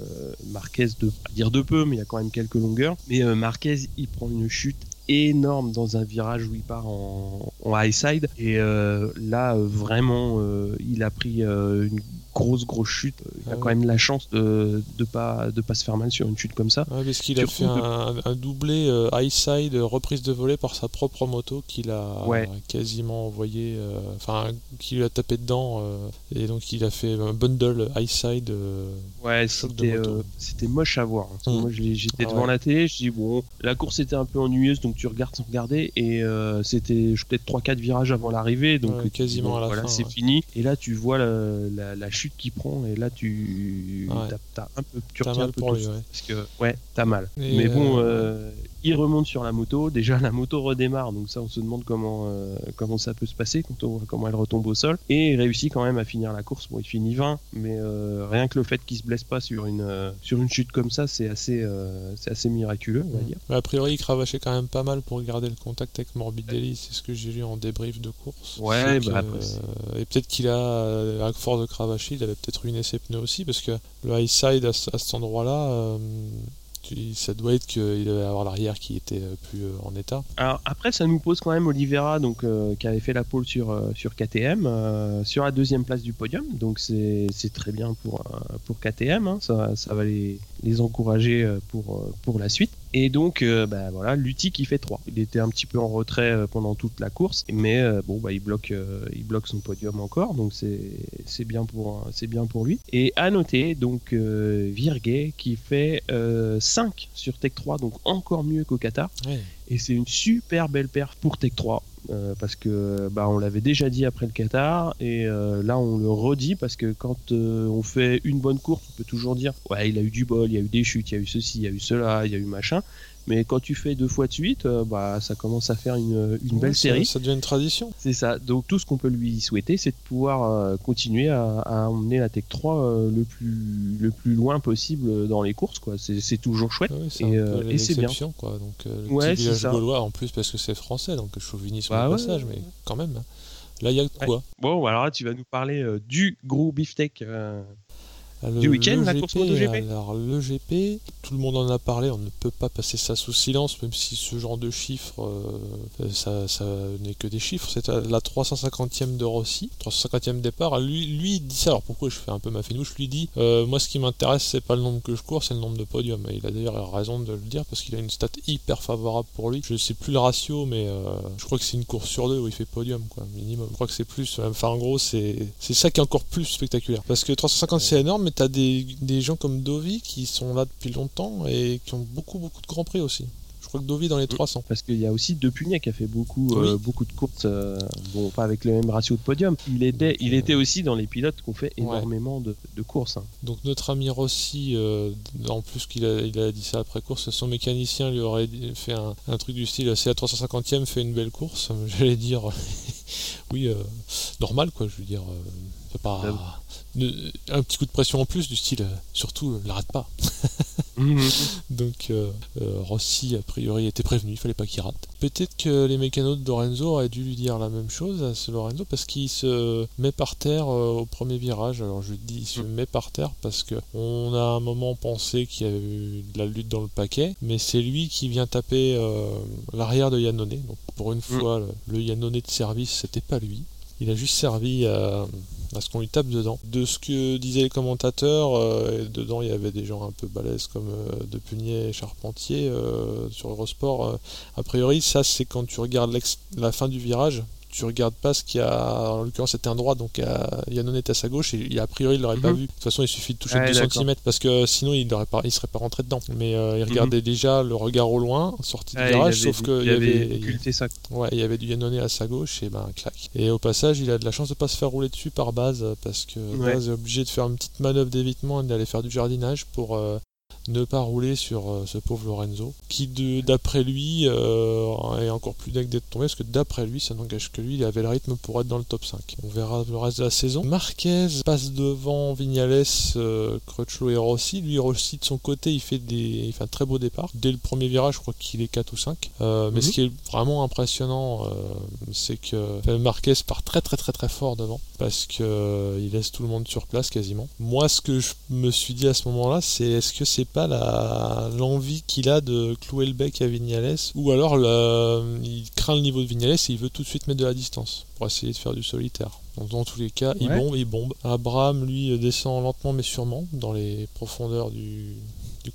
Marquez de dire de peu mais il y a quand même quelques longueurs. Mais Marquez il prend une chute énorme dans un virage où il part en, en high side. Et euh, là euh, vraiment euh, il a pris une grosse grosse chute. Il a ah quand même la chance de de pas de pas se faire mal sur une chute comme ça. Ouais, parce qu'il a fait un, doublé euh, high side reprise de volée par sa propre moto qu'il a quasiment envoyé, euh, enfin qu'il a tapé dedans euh, et donc il a fait un bundle high side. ouais, c'était c'était moche à voir. Hein. Mm. Moi j'étais devant la télé, je dis bon, la course était un peu ennuyeuse donc tu regardes sans regarder et c'était peut-être 3-4 virages avant l'arrivée donc quasiment à la voilà, c'est fini et là tu vois la, la chute chute qui prend et là tu as, un peu tu retiens un peu tout, parce que ouais t'as mal. Mais bon euh, euh, il remonte sur la moto. Déjà, la moto redémarre, donc ça, on se demande comment euh, comment ça peut se passer quand on comment elle retombe au sol. Et il réussit quand même à finir la course. Bon, il finit 20, mais euh, rien que le fait qu'il se blesse pas sur une euh, sur une chute comme ça, c'est assez c'est assez miraculeux, on va dire. a priori, il cravachait quand même pas mal pour garder le contact avec Morbidelli. C'est ce que j'ai lu en débrief de course. Ouais, bah, et peut-être qu'il a, à force de cravacher, il avait peut-être ruiné ses pneus aussi, parce que le high side à, à cet endroit-là ça doit être qu'il devait avoir l'arrière qui était euh, plus euh, en état. Alors après, ça nous pose quand même Oliveira, donc euh, qui avait fait la pole sur sur KTM, sur la deuxième place du podium. Donc c'est très bien pour pour KTM. Hein. ça, ça va les, les encourager pour pour la suite. Et donc, euh, bah, voilà, Lutti qui fait 3. Il était un petit peu en retrait euh, pendant toute la course, mais euh, bon, bah, il bloque, il bloque son podium encore, donc c'est bien pour bien pour lui. Et à noter donc Virgay qui fait 5 sur Tech 3, donc encore mieux qu'au Qatar. Et c'est une super belle perf pour Tech 3. Euh, parce que bah, on l'avait déjà dit après le Qatar et euh, là on le redit parce que quand euh, on fait une bonne course on peut toujours dire ouais il a eu du bol il y a eu des chutes il y a eu ceci il y a eu cela il y a eu machin Mais quand tu fais deux fois de suite, euh, bah, ça commence à faire une, une belle série. Ça devient une tradition. C'est ça. Donc tout ce qu'on peut lui souhaiter, c'est de pouvoir euh, continuer à, à, emmener la Tech 3 euh, le plus le plus loin possible dans les courses. quoi. C'est toujours chouette. et, et c'est bien. Quoi. Donc le ouais, petit village gaulois en plus parce que c'est français, donc chauvinisme bah, au passage, mais quand même. Hein. Là, il y a quoi Bon, alors là, tu vas nous parler du gros beefsteak du week-end, la course MotoGP Alors, le GP, tout le monde en a parlé, on ne peut pas passer ça sous silence, même si ce genre de chiffres, euh, ça, ça n'est que des chiffres. C'est la 350e de Rossi, 350e départ. Lui, lui, il dit ça. Alors, pourquoi je fais un peu ma finouche lui euh, Moi, ce qui m'intéresse, c'est pas le nombre que je cours, c'est le nombre de podiums. Et il a d'ailleurs raison de le dire, parce qu'il a une stat hyper favorable pour lui. Je ne sais plus le ratio, mais euh, je crois que c'est une course sur deux où il fait podium, quoi, minimum. Je crois que c'est plus. Enfin, en gros, c'est ça qui est encore plus spectaculaire. Parce que 350, c'est énorme, mais t'as des, des gens comme Dovi qui sont là depuis longtemps et qui ont beaucoup beaucoup de grands prix aussi. Je crois que Dovi dans les 300. Parce qu'il y a aussi Depugnet qui a fait beaucoup, euh, beaucoup de courses, euh, bon pas avec le même ratio de podium. Il était, il était aussi dans les pilotes qui ont fait énormément de, de, courses. Hein. Donc notre ami Rossi, euh, en plus qu'il a, il a dit ça après course, son mécanicien lui aurait fait un, un truc du style, c'est à 350e, fait une belle course. <laughs> J'allais dire, <laughs> oui, normal quoi, je veux dire, c'est pas un petit coup de pression en plus du style euh, surtout euh, l'arrête pas. <laughs> Mhm. <laughs> donc euh, Rossi a priori était prévenu il fallait pas qu'il rate. Peut-être que les mécanos de Lorenzo auraient dû lui dire la même chose à ce Lorenzo parce qu'il se met par terre au premier virage. Alors je dis il se met par terre parce que on a un moment pensé qu'il y avait eu de la lutte dans le paquet mais c'est lui qui vient taper l'arrière de Yannone. Donc pour une mm. fois le, le Yannone de service c'était pas lui. Il a juste servi à à ce qu'on lui tape dedans. De ce que disaient les commentateurs, euh, dedans il y avait des gens un peu balèzes comme euh, Depugnet et Charpentier euh, sur Eurosport. a priori, ça c'est quand tu regardes la fin du virage, tu regardes pas ce qu'il y a. En l'occurrence, c'était un droit, donc Yannon est à sa gauche et a priori il l'aurait pas mhm. vu. De toute façon, il suffit de toucher 2 cm parce que sinon il ne il serait pas rentré dedans. Mais euh, il regardait mhm. déjà le regard au loin, sorti du virage, sauf qu'il y avait. ça. Ouais, il y avait du Yannone à sa gauche et ben clac. Et au passage, il a de la chance de pas se faire rouler dessus par base parce que Base est obligé de faire une petite manœuvre d'évitement et d'aller faire du jardinage pour euh, ne pas rouler sur euh, ce pauvre Lorenzo, qui d'après lui euh, est encore plus dingue d'être tombé, parce que d'après lui, ça n'engage que lui, il avait le rythme pour être dans le top 5. On verra le reste de la saison. Marquez passe devant Vignales, euh, Crutchlow et Rossi. Lui, Rossi de son côté, il fait, des, il fait un très beau départ. Dès le premier virage, je crois qu'il est 4 ou 5. Mais mhm. ce qui est vraiment impressionnant, c'est que Marquez part très très très très fort devant, parce qu'il laisse tout le monde sur place quasiment. Moi, ce que je me suis dit à ce moment-là, c'est est-ce que c'est pas l'envie qu'il a de clouer le bec à Vignales, ou alors il craint le niveau de Vignales et il veut tout de suite mettre de la distance pour essayer de faire du solitaire. Donc, dans tous les cas, il bombe, il bombe. Abraham, lui, descend lentement mais sûrement dans les profondeurs du,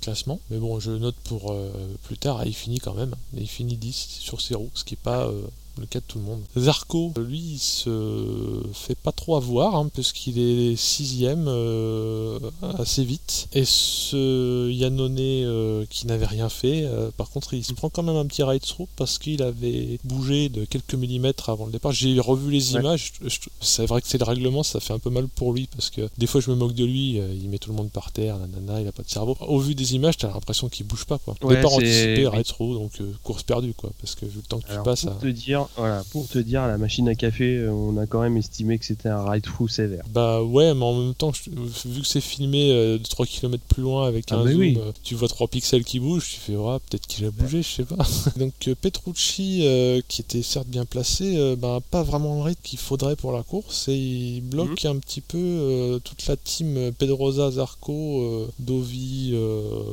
classement. Mais bon, je note pour euh, plus tard, il finit quand même. Il finit 10 sur ses roues, ce qui est pas euh, le cas de tout le monde. Zarco, lui, il se fait pas trop avoir, hein, puisqu'il est sixième euh, assez vite. Et ce Yannone euh, qui n'avait rien fait, euh, par contre, il se prend quand même un petit ride through parce qu'il avait bougé de quelques millimètres avant le départ. J'ai revu les images. C'est vrai que c'est le règlement, ça fait un peu mal pour lui parce que des fois je me moque de lui, il met tout le monde par terre, nanana, il a pas de cerveau. Au vu des images, t'as l'impression qu'il bouge pas quoi. départ anticipé, ride through, donc course perdue quoi, parce que vu le temps que tu passes. Te dire, voilà, pour te dire, la machine à café, euh, on a quand même estimé que c'était un ride-through sévère. Bah ouais, mais en même temps, vu que c'est filmé euh, 3 km plus loin avec ah, un zoom, euh, tu vois 3 pixels qui bougent, tu fais, ouais, peut-être qu'il a bougé, je sais pas. <laughs> Donc euh, Petrucci, qui était certes bien placé, bah, pas vraiment le rythme qu'il faudrait pour la course, et il bloque mhm. un petit peu toute la team Pedrosa, Zarco, Dovi,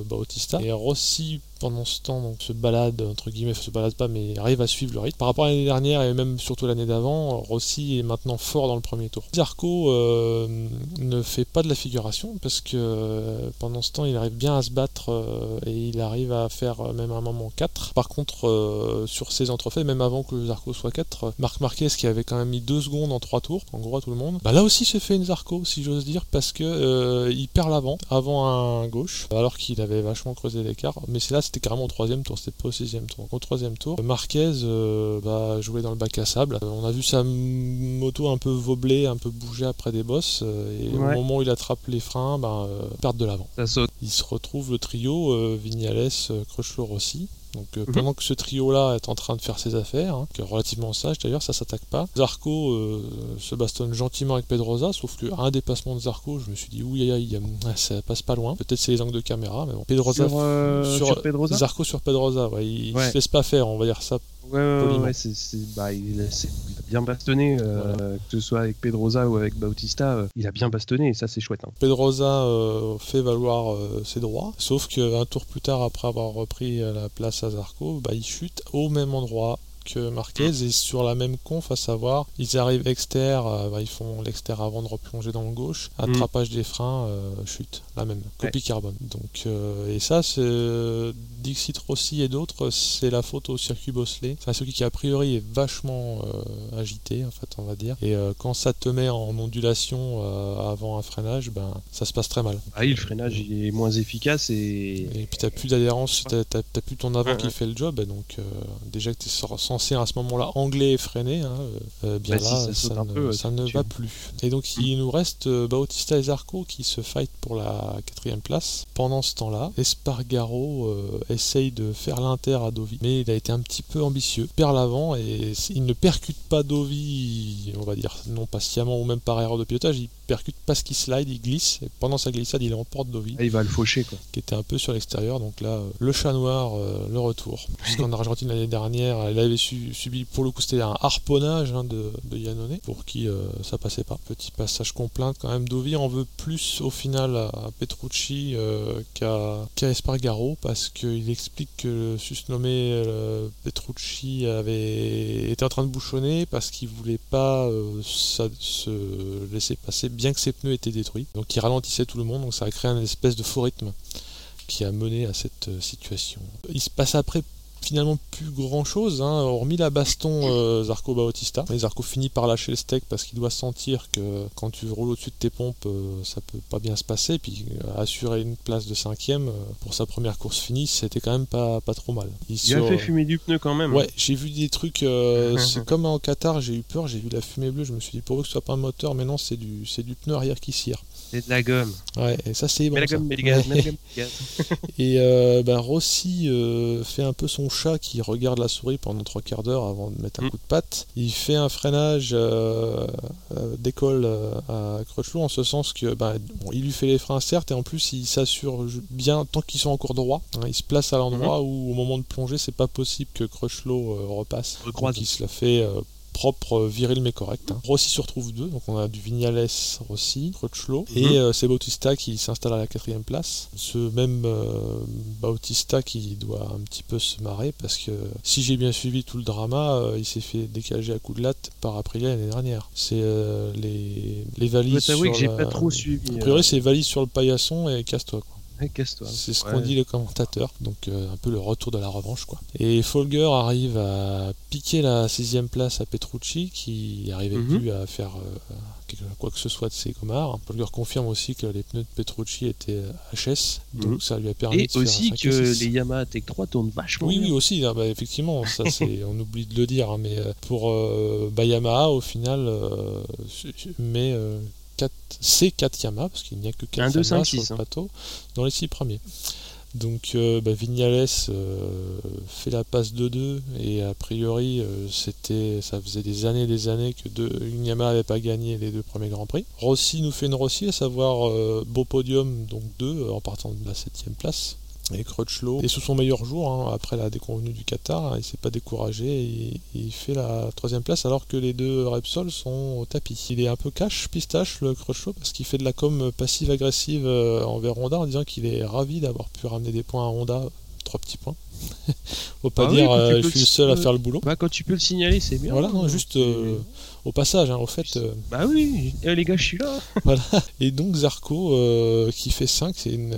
Bautista, et Rossi pendant ce temps donc se balade entre guillemets se balade pas mais arrive à suivre le rythme. Par rapport à l'année dernière et même surtout l'année d'avant Rossi est maintenant fort dans le premier tour. Zarco euh, ne fait pas de la figuration parce que euh, pendant ce temps il arrive bien à se battre euh, et il arrive à faire même un moment 4 par contre sur ses entrefaits même avant que Zarco soit 4 Marc Marquez qui avait quand même mis 2 secondes en 3 tours en gros à tout le monde bah là aussi se fait une Zarco si j'ose dire parce que il perd l'avant avant un gauche alors qu'il avait vachement creusé l'écart. Mais c'est là c'était carrément au troisième tour, c'était pas au sixième tour. Donc au troisième tour, Marquez euh, va jouer dans le bac à sable. Euh, on a vu sa moto un peu voblée, un peu bouger après des bosses, euh, et au moment où il attrape les freins, bah, perte de l'avant. Il se retrouve le trio Vignales, Crutchlow Rossi Donc euh, mhm. pendant que ce trio-là est en train de faire ses affaires, hein, relativement sage d'ailleurs, ça s'attaque pas. Zarco euh, se bastonne gentiment avec Pedroza, sauf qu'à un dépassement de Zarco, je me suis dit oui, aïe, ça passe pas loin. Peut-être c'est les angles de caméra, mais bon. Pedroza sur, sur, Pedroza? Zarco sur Pedroza, il, se laisse pas faire, on va dire ça Ouais, ouais, ouais c'est, bah, il, a, bien bastonné, euh, que ce soit avec Pedroza ou avec Bautista, euh, il a bien bastonné et ça c'est chouette. Hein. Pedroza euh, fait valoir ses droits, sauf qu'un tour plus tard, après avoir repris la place à Zarco, bah, il chute au même endroit Marquez et sur la même conf, à savoir, ils arrivent exter, bah, ils font l'exter avant de replonger dans le gauche, mm. attrapage des freins, euh, chute, la même, copie carbone. Donc, euh, et ça, c'est Dixit Rossi et d'autres, c'est la faute au circuit Bosley. C'est un circuit qui a priori est vachement agité, en fait, on va dire. Et quand ça te met en ondulation avant un freinage, ben ça se passe très mal. Ah oui, le freinage il est moins efficace et. Et puis t'as plus d'adhérence, t'as, plus ton avant qui fait le job, donc déjà que t'es sans à ce moment-là anglais et freiné, hein, euh, bien bah, là, ça, ne, va plus. Et donc il nous reste euh, Bautista et Zarco qui se fight pour la quatrième place. Pendant ce temps-là, Espargaro euh, essaye de faire l'inter à Dovi, mais il a été un petit peu ambitieux, il perd l'avant et il ne percute pas Dovi, on va dire non pas sciemment ou même par erreur de pilotage, il percute parce qu'il slide, il glisse, et pendant sa glissade il emporte Dovi. il va le faucher quoi. Qui était un peu sur l'extérieur, donc là, le chat noir, le retour. Puisqu'en Argentine l'année dernière, il avait subi, pour le coup, c'était un harponnage hein, de, de Yannone, pour qui euh, ça passait pas. Petit passage complainte quand même. Dovi en veut plus au final à, Petrucci euh, qu'à Espargaro, parce qu'il explique que le susnommé euh, Petrucci avait été en train de bouchonner parce qu'il voulait pas se laisser passer, bien que ses pneus étaient détruits. Donc il ralentissait tout le monde, donc ça a créé un espèce de faux rythme qui a mené à cette situation. Il se passe après finalement plus grand chose, hein, hormis la baston euh, Zarco Bautista. Et Zarco finit par lâcher le steak parce qu'il doit sentir que quand tu roules au-dessus de tes pompes, euh, ça peut pas bien se passer. Puis euh, assurer une place de cinquième pour sa première course finie, c'était quand même pas, pas trop mal. Il, a fait fumer du pneu quand même. Ouais, j'ai vu des trucs. <laughs> c'est comme en Qatar, j'ai eu peur, j'ai vu la fumée bleue, je me suis dit pour eux que ce soit pas un moteur, mais non, c'est du, c'est du pneu arrière qui cire. C'est de la gomme. Ouais, et ça c'est bon. Mais la gomme, mais gaz, gaz. et euh, bah, Rossi euh, fait un peu son chat qui regarde la souris pendant trois quarts d'heure avant de mettre un mm. coup de patte. Il fait un freinage euh, d'école à Crutchlow en ce sens que bah, il lui fait les freins certes et en plus il s'assure bien tant qu'ils sont encore droits. Hein, il se place à l'endroit mm-hmm. où au moment de plonger c'est pas possible que Crutchlow repasse. Donc, il se la fait propre, euh, viril mais correct. Hein. Rossi se retrouve deux, donc on a du Vignales Rossi, Crutchlow, mhm. et euh, c'est Bautista qui s'installe à la quatrième place. Ce même euh, Bautista qui doit un petit peu se marrer parce que si j'ai bien suivi tout le drama, il s'est fait décaler à coup de latte par Aprilia l'année dernière. C'est les, les valises. Je que j'ai pas trop suivi. A priori, c'est valises sur le paillasson et casse-toi. C'est ce qu'on dit les commentateurs, donc euh, un peu le retour de la revanche quoi. Et Folger arrive à piquer la sixième place à Petrucci qui n'arrivait mhm. plus à faire euh, quoi que ce soit de ses comards. Folger confirme aussi que les pneus de Petrucci étaient HS, donc mhm. ça lui a permis et de aussi que les Yamaha Tech 3 tournent vachement oui, bien. Oui, aussi, hein, bah, effectivement, ça <laughs> c'est, on oublie de le dire, hein, mais euh, pour bah, Yamaha au final, mais c'est 4 Yamaha, parce qu'il n'y a que 4 Yamaha sur le hein. plateau, dans les 6 premiers. Donc euh, bah, Vignales euh, fait la passe 2-2 et a priori euh, c'était ça faisait des années des années que deux, Yamaha n'avait pas gagné les deux premiers Grands Prix. Rossi nous fait une Rossi à savoir beau podium donc 2 en partant de la 7 place et Crutchlow est sous son meilleur jour hein, après la déconvenue du Qatar. Il s'est pas découragé et, il fait la troisième place alors que les deux Repsol sont au tapis. Il est un peu cash, pistache le Crutchlow parce qu'il fait de la com passive-agressive euh, envers Honda en disant qu'il est ravi d'avoir pu ramener des points à Honda. Trois petits points. Faut pas ah dire euh, je suis le seul à faire le boulot. Bah, quand tu peux le signaler, c'est bien. Voilà, juste euh, au passage, hein, au fait. Euh, bah oui, eh, les gars, je suis là. <laughs> voilà. Et donc Zarco, euh, qui fait 5, c'est une,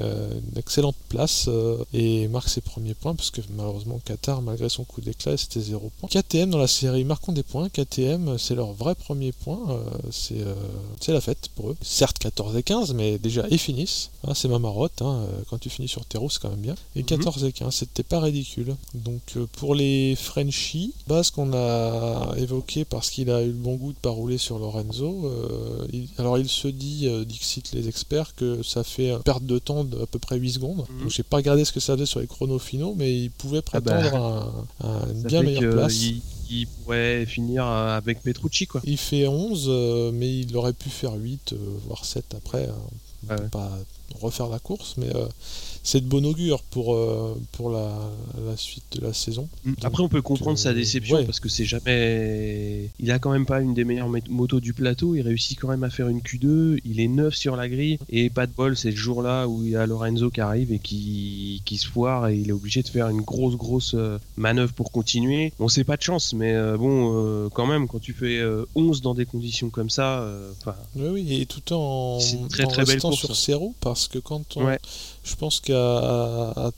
excellente place et marque ses premiers points, parce que malheureusement, Qatar, malgré son coup d'éclat, c'était 0 points. KTM dans la série, marquons des points. KTM, c'est leur vrai premier point. c'est la fête pour eux. Certes, 14 et 15, mais déjà, ils finissent. Hein, c'est ma marotte. Hein, quand tu finis sur terreau, c'est quand même bien. Et 14 mhm. et 15, c'était pas ridicule. Donc pour les Frenchies, base qu'on a évoqué parce qu'il a eu le bon goût de pas rouler sur Lorenzo. alors il se dit, dixit les experts, que ça fait une perte de temps d'à peu près 8 secondes. Mhm. Donc j'ai pas regardé ce que ça faisait sur les chronos finaux, mais il pouvait ah bah, prétendre à, une bien meilleure place. Il, pourrait finir avec Petrucci quoi. Il fait 11, mais il aurait pu faire 8, voire 7 après. Hein. Pas refaire la course, mais c'est de bon augure pour, euh, pour la, la, suite de la saison. Mm. Après, on peut comprendre sa euh, déception parce que c'est jamais. Il a quand même pas une des meilleures motos du plateau. Il réussit quand même à faire une Q2. Il est neuf sur la grille et pas de bol. C'est le jour-là où il y a Lorenzo qui arrive et qui, qui se foire et il est obligé de faire une grosse, grosse euh, manœuvre pour continuer. Bon, c'est pas de chance, mais bon, quand même, quand tu fais 11 dans des conditions comme ça. oui, oui, et tout en, très, très restant belle sur ses roues parce que quand on. Je pense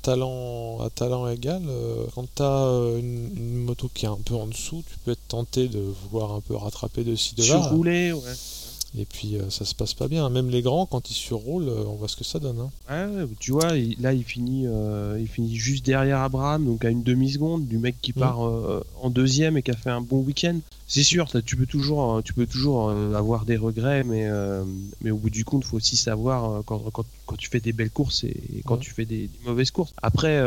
talent, à talent égal, euh, quand tu as euh, une, moto qui est un peu en dessous, tu peux être tenté de vouloir un peu rattraper de ci, de là. Surrouler, ouais. Et puis euh, ça se passe pas bien. Même les grands, quand ils surroulent, on voit ce que ça donne. Hein. Ouais, tu vois, là il finit, il finit juste derrière Abraham, donc à une demi-seconde du mec qui mmh. part en deuxième et qui a fait un bon week-end c'est sûr, tu peux toujours, euh, tu peux toujours euh, avoir des regrets, mais, euh, mais au bout du compte, il faut aussi savoir quand, quand, quand, tu fais des belles courses et quand tu fais des, mauvaises courses. Après,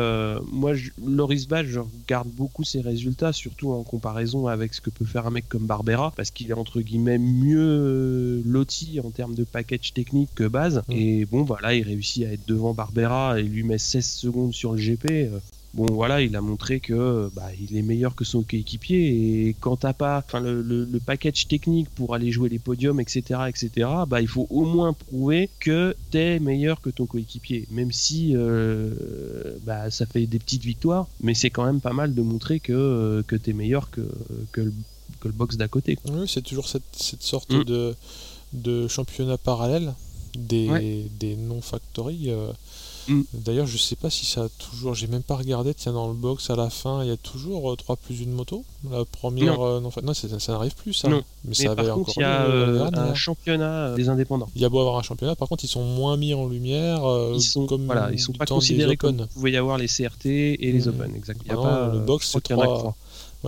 moi, je, Loris Bach, je regarde beaucoup ses résultats, surtout en comparaison avec ce que peut faire un mec comme Barbera, parce qu'il est entre guillemets mieux loti en termes de package technique que base. Et bon, bah là, il réussit à être devant Barbera et lui met 16 secondes sur le GP bon voilà, il a montré que bah, il est meilleur que son coéquipier et quand t'as pas, le, le, package technique pour aller jouer les podiums, etc., etc., bah il faut au moins prouver que t'es meilleur que ton coéquipier, même si euh, bah, ça fait des petites victoires, mais c'est quand même pas mal de montrer que que t'es meilleur que que le, que le box d'à côté. Oui, c'est toujours cette, cette sorte mm. de de championnat parallèle des, des non-factory. Euh, Mm. D'ailleurs, je sais pas si ça a toujours. J'ai même pas regardé. Tiens, dans le box à la fin, il y a toujours 3 euh, plus une moto? La première. Non, euh, non, ça, n'arrive plus, ça. Non. Mais, ça par contre, il y a euh, un championnat des indépendants. Il y a beau avoir un championnat. Par contre, ils sont moins mis en lumière. ils sont comme voilà, ils sont pas considérés comme. Il pouvait y avoir les CRT et les mm. Open. Exactement. Ah le box, c'est 3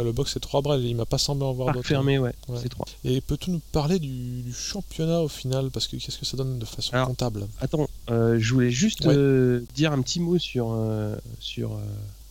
le box c'est 3 brels, il m'a pas semblé en voir d'autres. fermé, ouais, c'est 3. Et peux-tu nous parler du, championnat au final Parce que qu'est-ce que ça donne de façon comptable Attends, euh, je voulais juste euh, dire un petit mot sur, euh, sur,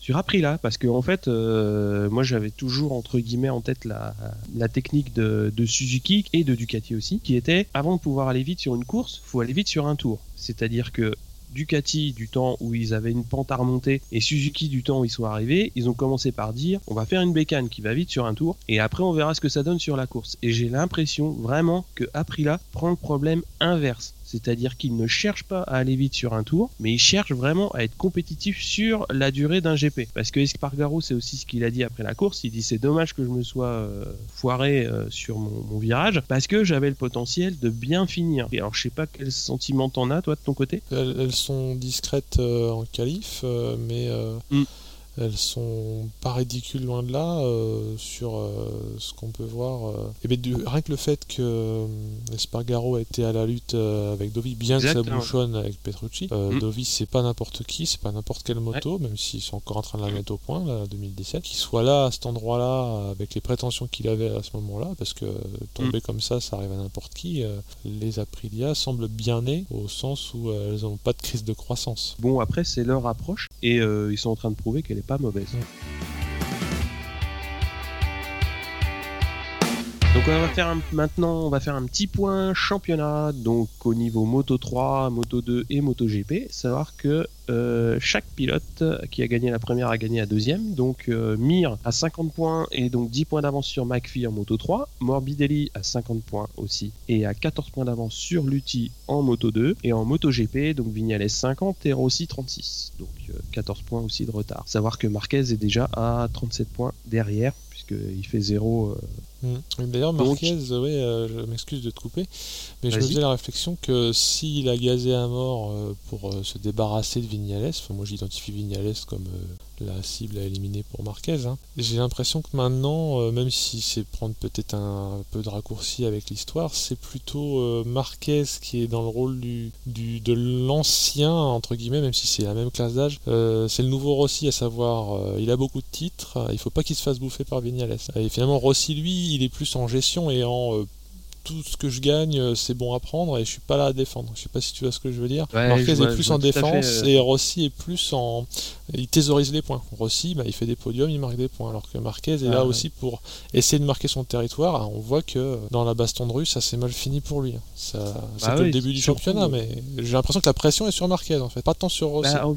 sur Aprila, parce que en fait, moi j'avais toujours entre guillemets en tête la, la technique de, de Suzuki et de Ducati aussi, qui était avant de pouvoir aller vite sur une course, faut aller vite sur un tour. C'est-à-dire que Ducati du temps où ils avaient une pente à remonter et Suzuki du temps où ils sont arrivés, ils ont commencé par dire on va faire une bécane qui va vite sur un tour et après on verra ce que ça donne sur la course. Et j'ai l'impression vraiment que Aprila prend le problème inverse. C'est-à-dire qu'il ne cherche pas à aller vite sur un tour, mais il cherche vraiment à être compétitif sur la durée d'un GP. Parce que Espargaro, c'est aussi ce qu'il a dit après la course. Il dit c'est dommage que je me sois euh, foiré euh, sur mon, virage parce que j'avais le potentiel de bien finir. Et alors je sais pas quel sentiment t'en as toi de ton côté? Elles, sont discrètes euh, en qualif, mais mm elles sont pas ridicules loin de là euh, sur euh, ce qu'on peut voir. Euh. Et bien, rien que le fait que Espargaro a été à la lutte avec Dovi, bien que ça bouchonne avec Petrucci, mm. Dovi c'est pas n'importe qui, c'est pas n'importe quelle moto, même s'ils sont encore en train de la mettre au point, là, 2017. Qu'il soit là à cet endroit-là avec les prétentions qu'il avait à ce moment-là, parce que tomber mm. comme ça, ça arrive à n'importe qui. les Aprilia semblent bien nés au sens où elles n'ont pas de crise de croissance. Bon, après, c'est leur approche et ils sont en train de prouver qu'elle est pas mauvaise. Donc on va faire maintenant on va faire un petit point championnat donc au niveau Moto 3, Moto 2 et Moto GP. Savoir que euh, chaque pilote qui a gagné la première a gagné la deuxième. Donc euh, Mir a 50 points et donc 10 points d'avance sur McPhee en Moto 3. Morbidelli a 50 points aussi et a 14 points d'avance sur Lutti en Moto 2 et en Moto GP donc Vignales 50 et Rossi 36. Donc 14 euh, points aussi de retard. Savoir que Marquez est déjà à 37 points derrière puisqu'il fait 0 Mm. D'ailleurs, Marquez, euh, je m'excuse de te couper, mais je me faisais la réflexion que s'il a gazé à mort euh, pour euh, se débarrasser de Vignales, moi j'identifie Vignales comme la cible à éliminer pour Marquez, hein, j'ai l'impression que maintenant, même si c'est prendre peut-être un, peu de raccourci avec l'histoire, c'est plutôt Marquez qui est dans le rôle du, de l'ancien, entre guillemets, même si c'est la même classe d'âge. c'est le nouveau Rossi, à savoir, il a beaucoup de titres, il faut pas qu'il se fasse bouffer par Vignales. Et finalement, Rossi, lui, il est plus en gestion et en euh, tout ce que je gagne, euh, c'est bon à prendre et je suis pas là à défendre. Je sais pas si tu vois ce que je veux dire. Marquez est plus en défense et Rossi est plus en. Il thésaurise les points. Rossi, bah, il fait des podiums, il marque des points. Alors que Marquez est là ah, aussi pour essayer de marquer son territoire. On voit que dans la baston de rue, ça s'est mal fini pour lui. Ça, bah le début du championnat, mais j'ai l'impression que la pression est sur Marquez en fait, pas tant sur Rossi. Bah, oh,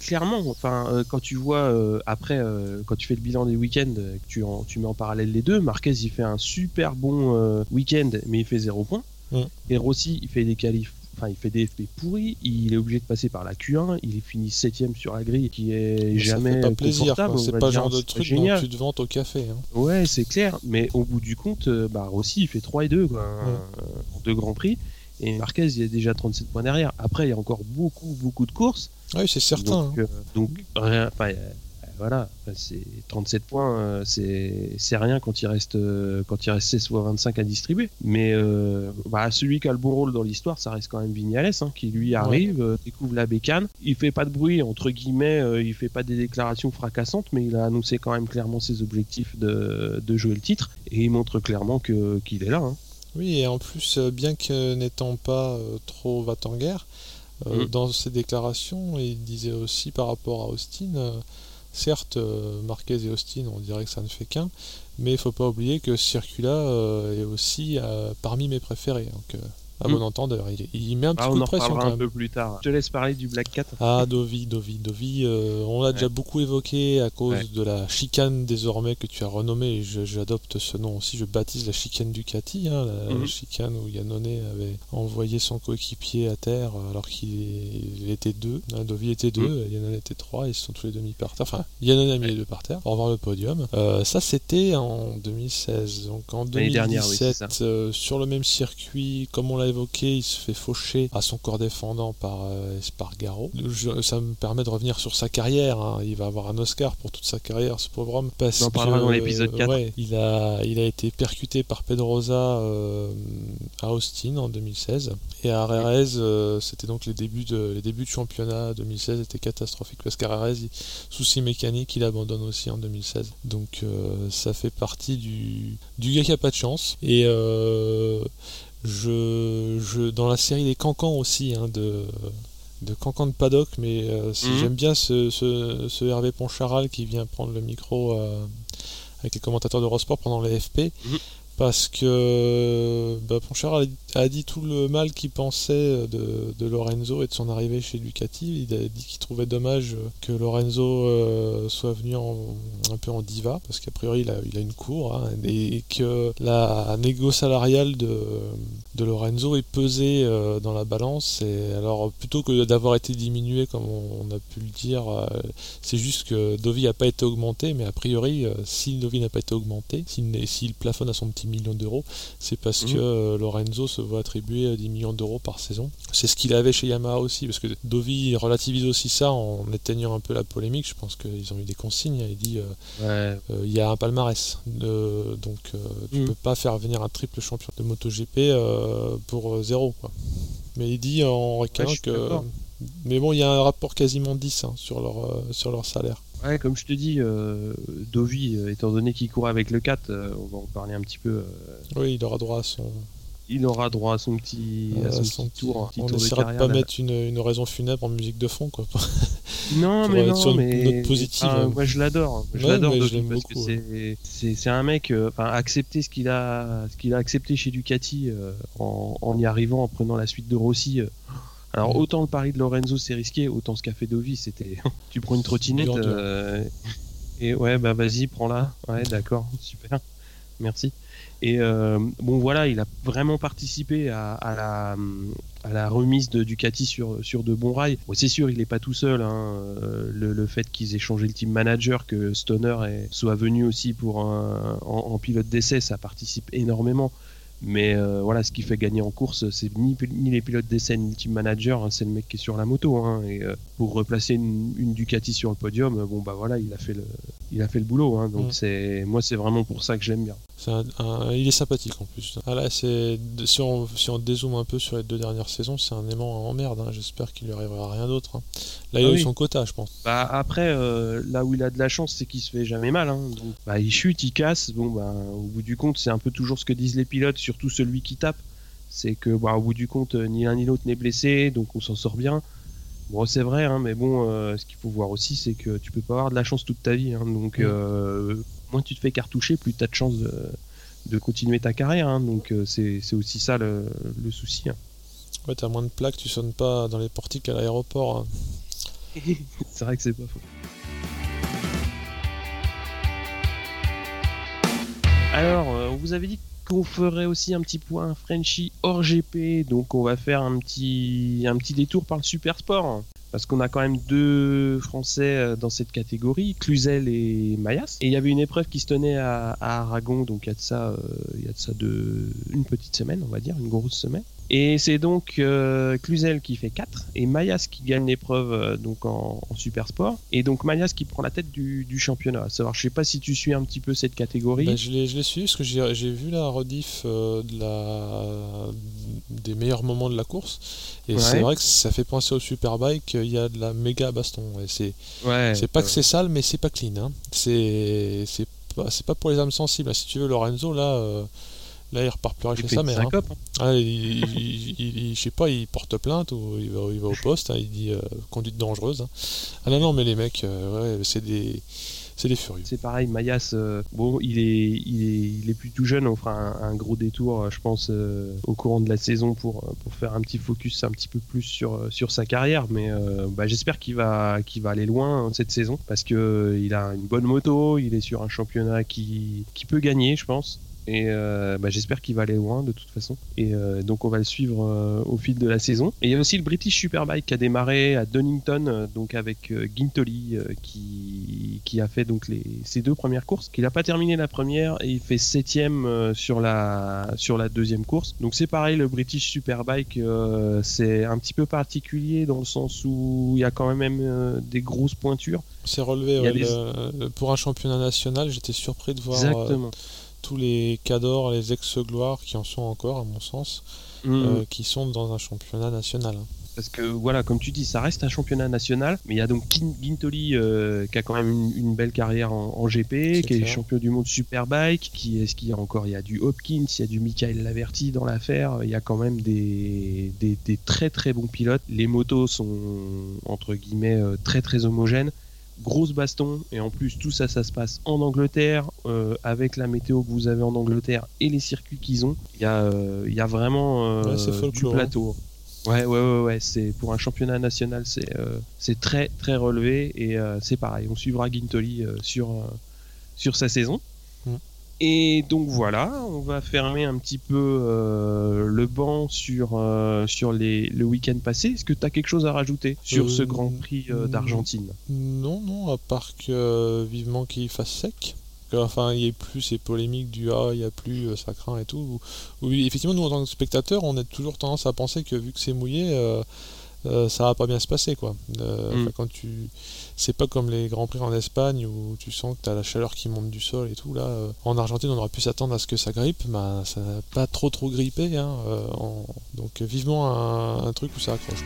clairement, enfin, euh, quand tu vois euh, après, quand tu fais le bilan des week-ends, que tu, tu mets en parallèle les deux, Marquez il fait un super bon week-end mais il fait 0 points. Mm. Et Rossi, il fait des qualifs enfin il fait des FP pourris, il est obligé de passer par la Q1, il est fini 7ème sur la grille qui est jamais pas plaisir, c'est pas le genre de truc génial. tu te ventes au café. Hein. Ouais, c'est clair, mais au bout du compte, euh, bah, Rossi il fait 3 et 2 quoi, mm. deux grands prix. Et Marquez, il est déjà 37 points derrière. Après, il y a encore beaucoup, beaucoup de courses. Oui, c'est certain. Donc, hein. euh, donc rien, voilà, c'est 37 points, euh, c'est rien quand il reste euh, quand il reste 16 fois 25 à distribuer. Mais euh, bah, celui qui a le bon rôle dans l'histoire, ça reste quand même Vignales, hein, qui lui arrive, découvre la bécane. Il fait pas de bruit entre guillemets, il fait pas des déclarations fracassantes, mais il a annoncé quand même clairement ses objectifs de, jouer le titre et il montre clairement que qu'il est là. Hein. Oui, et en plus, bien que n'étant pas trop va en guerre, mm. dans ses déclarations, il disait aussi par rapport à Austin Certes, euh, Marquez et Austin, on dirait que ça ne fait qu'un, mais il faut pas oublier que Circula euh, est aussi euh, parmi mes préférés. À bon hmm. entendeur. Il, il, met un petit ah, coup de pression quand même. un peu plus tard. Je te laisse parler du Black Cat. Ah, Dovi, Dovi, Dovi. Euh, on l'a déjà beaucoup évoqué à cause de la chicane désormais que tu as renommée. J'adopte ce nom aussi. Je baptise la chicane Ducati, hein, la, mhm. chicane où Yannone avait envoyé son coéquipier à terre alors qu'il était deux. Hein, Dovi était deux, mmh. Yannone était trois. Ils sont tous les deux mis par terre. Enfin, Yannone a mis les deux par terre pour avoir le podium. Euh, ça, c'était en 2016. Donc en 2017, euh, sur le même circuit, comme on l'a évoqué, il se fait faucher à son corps défendant par euh, Espargaro. ça me permet de revenir sur sa carrière. Hein. Il va avoir un Oscar pour toute sa carrière, ce pauvre homme. Parce On en parlera dans l'épisode 4. il, a, il a été percuté par Pedrosa euh, à Austin en 2016. Et à Rerez, euh, c'était donc les débuts, de, les débuts de championnat 2016 étaient catastrophiques parce qu'à Rerez, souci mécanique, il abandonne aussi en 2016. Donc ça fait partie du, du gars qui a pas de chance. Et je, je, dans la série des cancans aussi, hein, de, de cancan de paddock, mais euh, mhm. j'aime bien ce, ce, Hervé Poncharal qui vient prendre le micro euh, avec les commentateurs de Eurosport pendant les FP. Mhm. Parce que bah, Poncharal a dit tout le mal qu'il pensait de, Lorenzo et de son arrivée chez Ducati. Il a dit qu'il trouvait dommage que Lorenzo euh, soit venu un peu en diva, parce qu'a priori il a, il a, une cour, hein, et, que la négo salariale de, de Lorenzo est pesée euh, dans la balance. Et alors plutôt que d'avoir été diminué, comme on, a pu le dire, euh, c'est juste que Dovi n'a pas été augmenté, mais a priori, si Dovi n'a pas été augmenté, s'il plafonne à son petit million d'euros, c'est parce mmh. que Lorenzo se va attribuer 10 millions d'euros par saison. C'est ce qu'il avait chez Yamaha aussi, parce que Dovi relativise aussi ça en éteignant un peu la polémique. Je pense qu'ils ont eu des consignes. Il dit euh, euh, il y a un palmarès, donc euh, tu mm. peux pas faire venir un triple champion de MotoGP pour zéro. Mais il dit en requin que. Mais bon, il y a un rapport quasiment 10 hein, sur, leur, sur leur salaire. Ouais, comme je te dis, Dovi, étant donné qu'il court avec le 4, on va en parler un petit peu. Oui, il aura droit à son, il aura droit à son petit, tour. on essaiera de, pas mettre une, raison funèbre en musique de fond, quoi. <laughs> non, mais non, mais positive. Hein. moi, je l'adore. Je l'adore parce que c'est un mec. Euh, enfin, accepter ce qu'il a, ce qu'il a accepté chez Ducati euh, en, y arrivant, en prenant la suite de Rossi. Euh. alors autant le pari de Lorenzo c'est risqué, autant ce qu'a fait Dovi c'était <laughs> tu prends une trottinette et ouais bah vas-y prends-la. Ouais d'accord <laughs> super merci. Et euh, bon voilà, il a vraiment participé à, la, à la, remise de Ducati sur, sur de bons rails. c'est sûr, il n'est pas tout seul. Hein. Euh, le, fait qu'ils aient changé le team manager, que Stoner soit venu aussi pour en, pilote d'essai, ça participe énormément. Mais euh, voilà, ce qui fait gagner en course, c'est ni, les pilotes d'essai ni le team manager, hein, c'est le mec qui est sur la moto. Hein. et pour replacer une, Ducati sur le podium, bon bah voilà, il a fait le, il a fait le boulot. Hein, donc Mm. c'est moi, c'est vraiment pour ça que je l'aime bien. C'est un- un- il est sympathique en plus. Ah là, c'est si on, si on dézoome un peu sur les deux dernières saisons, c'est un aimant en merde. hein. J'espère qu'il lui arrivera rien d'autre. hein. Là, il Ah a eu son quota, je pense. Bah après, euh, là où il a de la chance, c'est qu'il se fait jamais mal. Hein. Donc, bah, il chute, il casse. Bon, bah, au bout du compte, c'est un peu toujours ce que disent les pilotes, surtout celui qui tape. C'est que, bah, au bout du compte, euh, ni l'un ni l'autre n'est blessé, donc on s'en sort bien. Bon, c'est vrai, hein, mais bon, euh, ce qu'il faut voir aussi, c'est que tu peux pas avoir de la chance toute ta vie. Hein. donc, Mm. euh, moins tu te fais cartoucher, plus tu as de chance de, de continuer ta carrière. Hein. donc, euh, c'est aussi ça le, le souci. hein. Ouais, t'as moins de plaques, tu sonnes pas dans les portiques à l'aéroport. <laughs> c'est vrai que c'est pas faux. Alors, on vous avait dit qu'on ferait aussi un petit point Frenchy hors GP, donc on va faire un petit, détour par le super sport. Parce qu'on a quand même deux Français euh, dans cette catégorie, Cluzel et Mayas. Et il y avait une épreuve qui se tenait à, à Aragon, donc il y a de ça, euh, il y a de ça de, une petite semaine, on va dire, une grosse semaine. Et c'est donc euh, Cluzel qui fait 4 et Mayas qui gagne l'épreuve euh, donc en, en super sport. Et donc Mayas qui prend la tête du, du championnat. À savoir, je sais pas si tu suis un petit peu cette catégorie. Bah, je l'ai suivi parce que j'ai vu la rediff euh, de la... des meilleurs moments de la course. Et Ouais. c'est vrai que ça fait penser au Superbike, il y a de la méga baston. Et c'est ouais. pas que c'est sale, mais c'est pas clean. Hein. C'est pas, pas pour les âmes sensibles. Si tu veux, Lorenzo, là, euh, là il repart pleurer chez sa mère. hein. hein. Ah, il, il- il- il- je sais pas, il porte plainte ou il va, il va au poste, hein, il dit euh, conduite dangereuse. hein. Ah non, non, mais les mecs, euh, ouais, c'est des, c'est des furieux. C'est pareil, Mayas, euh, bon, il est, il est, il est plus tout jeune. On fera un, un gros détour, euh, je pense, euh, au courant de la saison pour, pour faire un petit focus un petit peu plus sur, sur sa carrière. Mais euh, bah, j'espère qu'il va, qu'il va aller loin cette saison parce que euh, il a une bonne moto, il est sur un championnat qui, qui peut gagner, je pense. Et euh, bah, j'espère qu'il va aller loin de toute façon. Et euh, donc on va le suivre euh, au fil de la saison. Et il y a aussi le British Superbike qui a démarré à Donington, donc avec Gintoli qui, qui a fait donc les, ses deux premières courses. Qu'il n'a pas terminé la première et il fait septième sur la sur la deuxième course. Donc c'est pareil, le British Superbike c'est un petit peu particulier dans le sens où il y a quand même des grosses pointures. C'est relevé ouais, des- le- pour un championnat national. J'étais surpris de voir Exactement. Tous les cadors, les ex-gloires qui en sont encore, à mon sens, Mm. euh, qui sont dans un championnat national. Parce que voilà, comme tu dis, ça reste un championnat national, mais il y a donc Gin- Gintoli euh, qui a quand même une, une belle carrière en, en GP, qui est champion du monde Superbike, qui est ce qu'il y a encore? Il y a du Hopkins, il y a du Michael Laverty dans l'affaire, il y a quand même des, des, des très très bons pilotes. Les motos sont entre guillemets euh, très très homogènes. Grosse baston et en plus tout ça ça se passe en Angleterre euh, avec la météo que vous avez en Angleterre et les circuits qu'ils ont il y a euh, il y a vraiment euh, Ouais, du folklore, plateau Ouais, ouais, ouais, ouais. C'est pour un championnat national, c'est euh, c'est très, très relevé et euh, c'est pareil. On suivra Gintoli euh, sur sur sa saison. Et donc voilà, on va fermer un petit peu euh, le banc sur euh, sur les le week-end passé. Est-ce que tu as quelque chose à rajouter sur Euh, ce Grand Prix euh, d'Argentine? Non, non, à part que euh, vivement qu'il fasse sec. Que, enfin, il n'y ait plus ces polémiques du ah, il n'y a plus, euh, ça craint et tout. Oui, effectivement, nous en tant que spectateurs, on a toujours tendance à penser que vu que c'est mouillé, euh, ça va pas bien se passer, quoi. Euh, Mm. Quand tu, c'est pas comme les grands prix en Espagne où tu sens que tu as la chaleur qui monte du sol et tout. Là, euh, en Argentine, on aurait pu s'attendre à ce que ça grippe, mais ça n'a pas trop trop grippé. Hein, en- Donc, vivement un, un truc où ça accroche.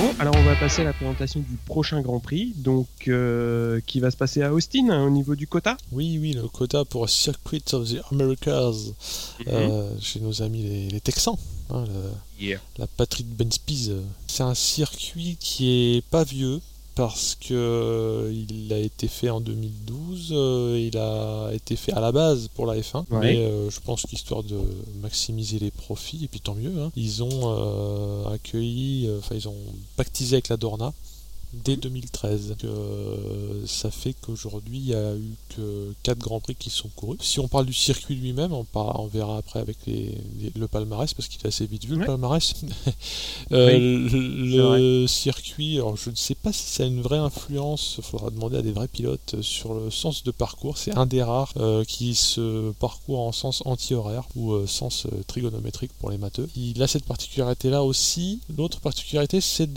Bon, alors on va passer à la présentation du prochain Grand Prix, donc euh, qui va se passer à Austin hein, au niveau du quota. Oui, oui, le quota pour Circuit of the Americas. Mhm. Euh, chez nos amis les, les Texans, hein, le- Yeah. la patrie de Ben Spies. C'est un circuit qui est pas vieux parce que euh, il a été fait en 2012, euh, il a été fait à la base pour la F1, Ouais. mais euh, je pense qu'histoire de maximiser les profits, et puis tant mieux, hein, ils ont euh, accueilli, enfin ils ont pactisé avec la Dorna dès 2013. Donc, euh, ça fait qu'aujourd'hui, il n'y a eu que 4 grands prix qui sont courus. Si on parle du circuit lui-même, on, verra après avec les- les- le palmarès, parce qu'il est assez vite vu Ouais. le palmarès. <laughs> Euh, Oui, le circuit, alors je ne sais pas si ça a une vraie influence, il faudra demander à des vrais pilotes euh, sur le sens de parcours. C'est un des rares euh, qui se parcourt en sens anti-horaire ou sens trigonométrique pour les matheux. Il a cette particularité-là aussi. L'autre particularité, c'est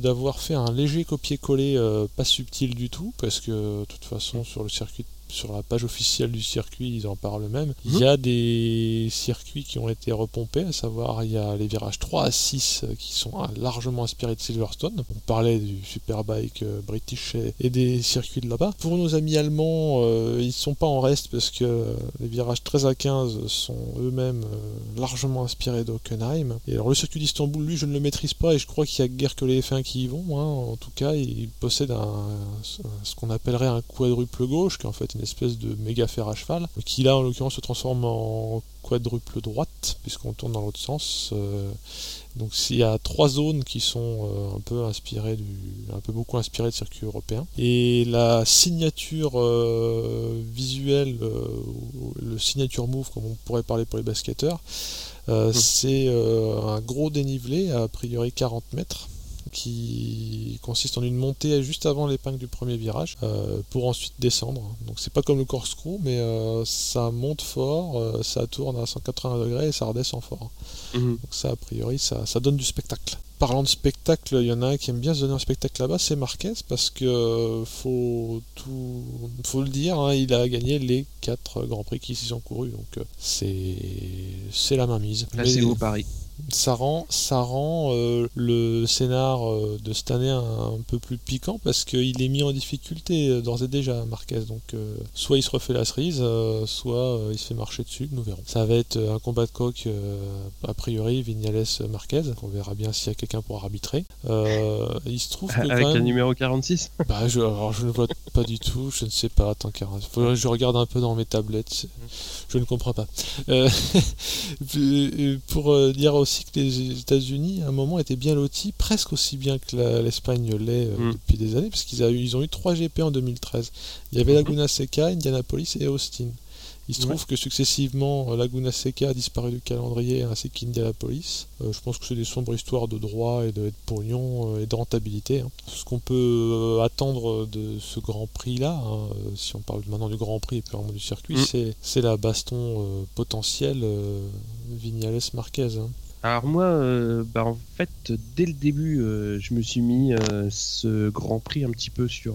d'avoir fait un léger copier-coller pas subtil du tout, parce que de toute façon sur le circuit sur la page officielle du circuit, ils en parlent même. Il y mhm. a des circuits qui ont été repompés, à savoir il y a les virages 3 à 6 euh, qui sont largement inspirés de Silverstone. On parlait du Superbike euh, British et des circuits de là-bas. Pour nos amis allemands, euh, ils sont pas en reste parce que les virages 13 à 15 sont eux-mêmes largement inspirés d'Hockenheim. Et alors le circuit d'Istanbul, lui, je ne le maîtrise pas et je crois qu'il y a guère que les F1 qui y vont. Hein. En tout cas, il possède un, ce qu'on appellerait un quadruple gauche, qui est en fait une espèce de méga fer à cheval, qui là en l'occurrence se transforme en quadruple droite, puisqu'on tourne dans l'autre sens. Euh, donc il y a trois zones qui sont euh, un peu inspirées du, un peu beaucoup inspirées de circuit européen. Et la signature euh, visuelle, le signature move comme on pourrait parler pour les basketteurs, mmh. c'est un gros dénivelé à priori 40 mètres qui consiste en une montée juste avant l'épingle du premier virage euh, pour ensuite descendre. Donc c'est pas comme le corkscrew, mais euh, ça monte fort, euh, ça tourne à 180 degrés et ça redescend fort. Mhm. Donc ça, a priori, ça, ça, donne du spectacle. Parlant de spectacle, il y en a un qui aime bien se donner un spectacle là-bas, c'est Marquez, parce que faut tout, faut le dire, hein, il a gagné les 4 grands prix qui s'y sont courus, donc c'est c'est la mainmise. Là, c'est au Paris ça rend, ça rend euh, le scénar euh, de cette année un, peu plus piquant parce qu'il est mis en difficulté euh, d'ores et déjà Marquez. Donc soit il se refait la cerise, soit il se fait marcher dessus, nous verrons. Ça va être un combat de coq a priori Vignales Marquez. On verra bien s'il y a quelqu'un pour arbitrer. il se trouve que avec le numéro 46. bah je, alors je ne vois pas du tout, je ne sais pas. Attends, je regarde un peu dans mes tablettes. Je ne comprends pas. <laughs> pour dire aussi que les États-Unis, à un moment, étaient bien lotis, presque aussi bien que l'Espagne l'est euh, mm. depuis des années, parce qu'ils ils ont eu trois GP en 2013. Il y avait mm-hmm. Laguna Seca, Indianapolis et Austin. Il se trouve que successivement, Laguna Seca a disparu du calendrier ainsi qu'Indianapolis. Euh, je pense que c'est des sombres histoires de droit et de, de pognon euh, et de rentabilité. Hein. Ce qu'on peut attendre de ce Grand Prix-là, hein, si on parle maintenant du Grand Prix et puis vraiment du circuit, mm. c'est la baston potentielle Vignales-Marquez. Hein. Alors moi, euh, bah en fait, dès le début, euh, je me suis mis euh, ce Grand Prix un petit peu sur,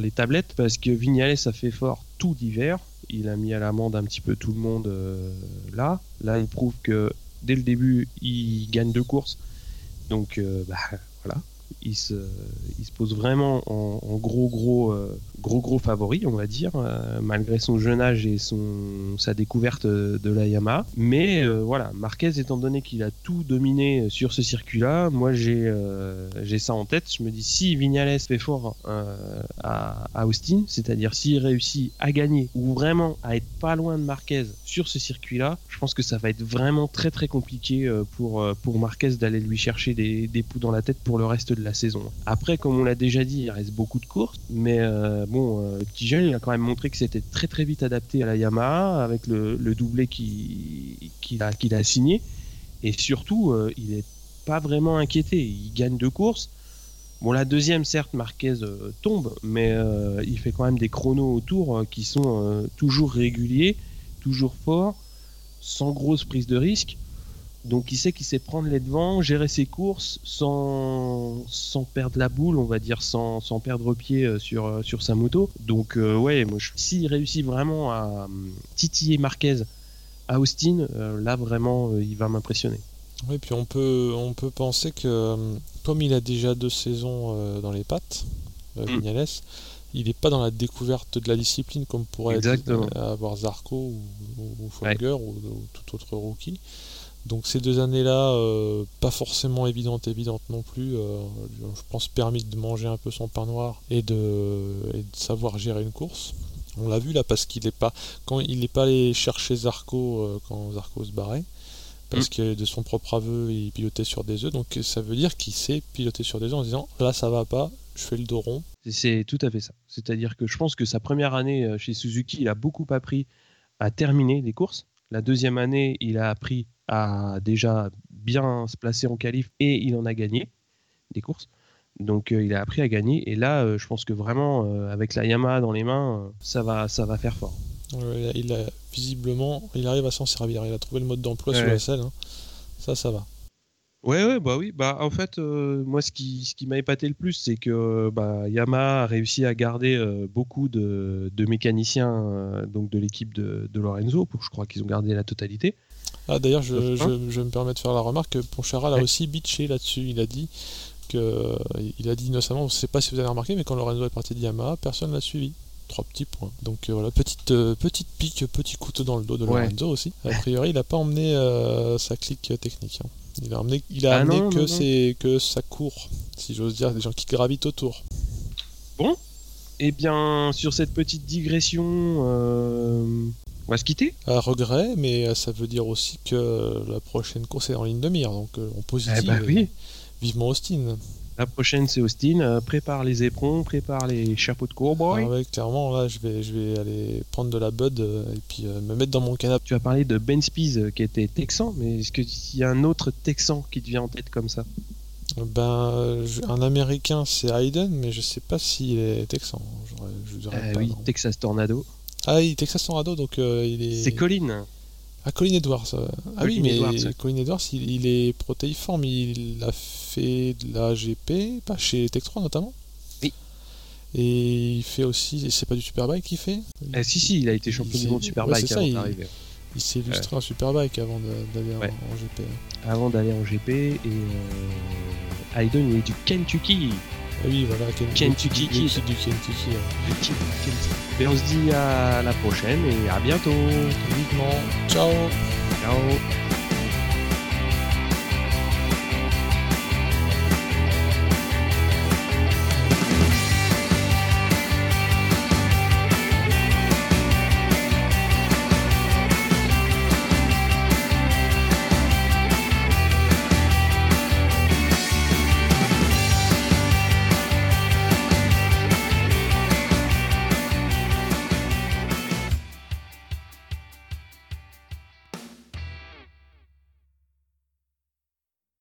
les tablettes parce que Vignales a fait fort tout d'hiver. Il a mis à l'amende un petit peu tout le monde là. Là, il prouve que dès le début, il gagne deux courses. Donc, bah, voilà, il se, pose vraiment en, gros gros euh, gros gros favori, on va dire, euh, malgré son jeune âge et son sa découverte de la Yamaha. Mais euh, voilà, Marquez étant donné qu'il a tout dominé sur ce circuit-là, moi j'ai ça en tête. Je me dis si Vignales fait fort à, à, Austin, c'est-à-dire s'il réussit à gagner ou vraiment à être pas loin de Marquez sur ce circuit-là, je pense que ça va être vraiment très très compliqué pour pour Marquez d'aller lui chercher des, des poux dans la tête pour le reste de la saison. Après, comme on l'a déjà dit, il reste beaucoup de courses, mais euh, bon, euh, petit jeune, il a quand même montré que c'était très très vite adapté à la Yamaha avec le, doublé qu'il a, signé. Et surtout, euh, il n'est pas vraiment inquiété. Il gagne deux courses. Bon, la deuxième, certes, Marquez tombe, mais il fait quand même des chronos autour qui sont toujours réguliers, toujours forts, sans grosse prise de risque. Donc il sait qu'il sait prendre les devants, gérer ses courses sans, sans perdre la boule, on va dire, sans, sans perdre pied euh, sur, euh, sur sa moto. Donc euh, ouais, moi, s'il réussit vraiment à titiller Marquez à Austin, là vraiment il va m'impressionner. Oui, puis on peut, on peut penser que comme il a déjà deux saisons dans les pattes, mm. Vignales, il n'est pas dans la découverte de la discipline comme pourrait avoir Zarco ou, ou, Folger ou, ou, tout autre rookie. Donc ces deux années-là, euh, pas forcément évidentes, évidentes non plus. Euh, je pense permis de manger un peu son pain noir et de, savoir gérer une course. On l'a vu là parce qu'il n'est pas quand il n'est pas allé chercher Zarco euh, quand Zarco se barrait parce mm. que de son propre aveu il pilotait sur des œufs donc ça veut dire qu'il sait piloter sur des œufs en disant là ça va pas je fais le dos rond c'est tout à fait ça c'est à dire que je pense que sa première année chez Suzuki il a beaucoup appris à terminer les courses la deuxième année il a appris a déjà bien se placer en qualif et il en a gagné des courses. Donc euh, il a appris à gagner et là euh, je pense que vraiment euh, avec la Yamaha dans les mains ça va ça va faire fort. il a visiblement il arrive à s'en servir. Il a trouvé le mode d'emploi sur la selle. Hein. Ça ça va. Ouais, ouais, bah oui. Bah, en fait, moi, ce qui, ce qui m'a épaté le plus, c'est que bah, Yamaha a réussi à garder beaucoup de, de mécaniciens donc de l'équipe de, de Lorenzo. Pour, je crois qu'ils ont gardé la totalité. Ah, d'ailleurs, je, un. je- je me permets de faire la remarque que Poncharal a Ouais. aussi bitché là-dessus. Il a dit que il a dit innocemment, je ne sais pas si vous avez remarqué, mais quand Lorenzo est parti de Yamaha, personne l'a suivi. Trois petits points. Donc euh, voilà, petite, euh, petite pique, petit couteau dans le dos de Ouais. Lorenzo aussi. A priori, il n'a pas emmené euh, sa clique technique. hein. Il a, emmené, il a Ah amené non, que, non, non. ses- que sa cour, si j'ose dire, des gens qui gravitent autour. Eh bien, sur cette petite digression, euh, on va se quitter? À regret, mais euh, ça veut dire aussi que la prochaine course est en ligne de mire. Donc euh, on positive. Eh bah oui. Vivement Austin. La prochaine, c'est Austin. Euh, prépare les éperons, prépare les chapeaux de cowboy. Ah ouais, clairement, là, je vais, je vais aller prendre de la bud euh, et puis euh, me mettre dans mon canapé. Tu as parlé de Ben Spies euh, qui était texan, mais est-ce qu'il y a un autre texan qui te vient en tête comme ça? Ben, euh, je- un américain, c'est Hayden, mais je sais pas s'il est texan. J'aurais- Je dirais Euh, pas, Oui, non. Texas Tornado. Ah, il Texas Tornado, donc euh, il est. C'est Colin. Ah, Colin Edwards. euh. Ah oui, mais Edwards. Colin Edwards, il, il est protéiforme. Il a fait de la GP, pas chez Tech 3 notamment. Oui. Et il fait aussi. C'est pas du Superbike qu'il fait Eh, si, si, il a été champion Il du monde Superbike ouais, c'est ça, avant il- d'arriver. Il s'est illustré en Superbike avant d'aller en- Ouais. en, GP. Avant d'aller en GP. Et euh, il est du Kentucky. Ah oui, voilà, Ken- Kentucky Kid. du Kentucky. euh. Et on se dit à la prochaine et à bientôt. Vivement. Ciao Ciao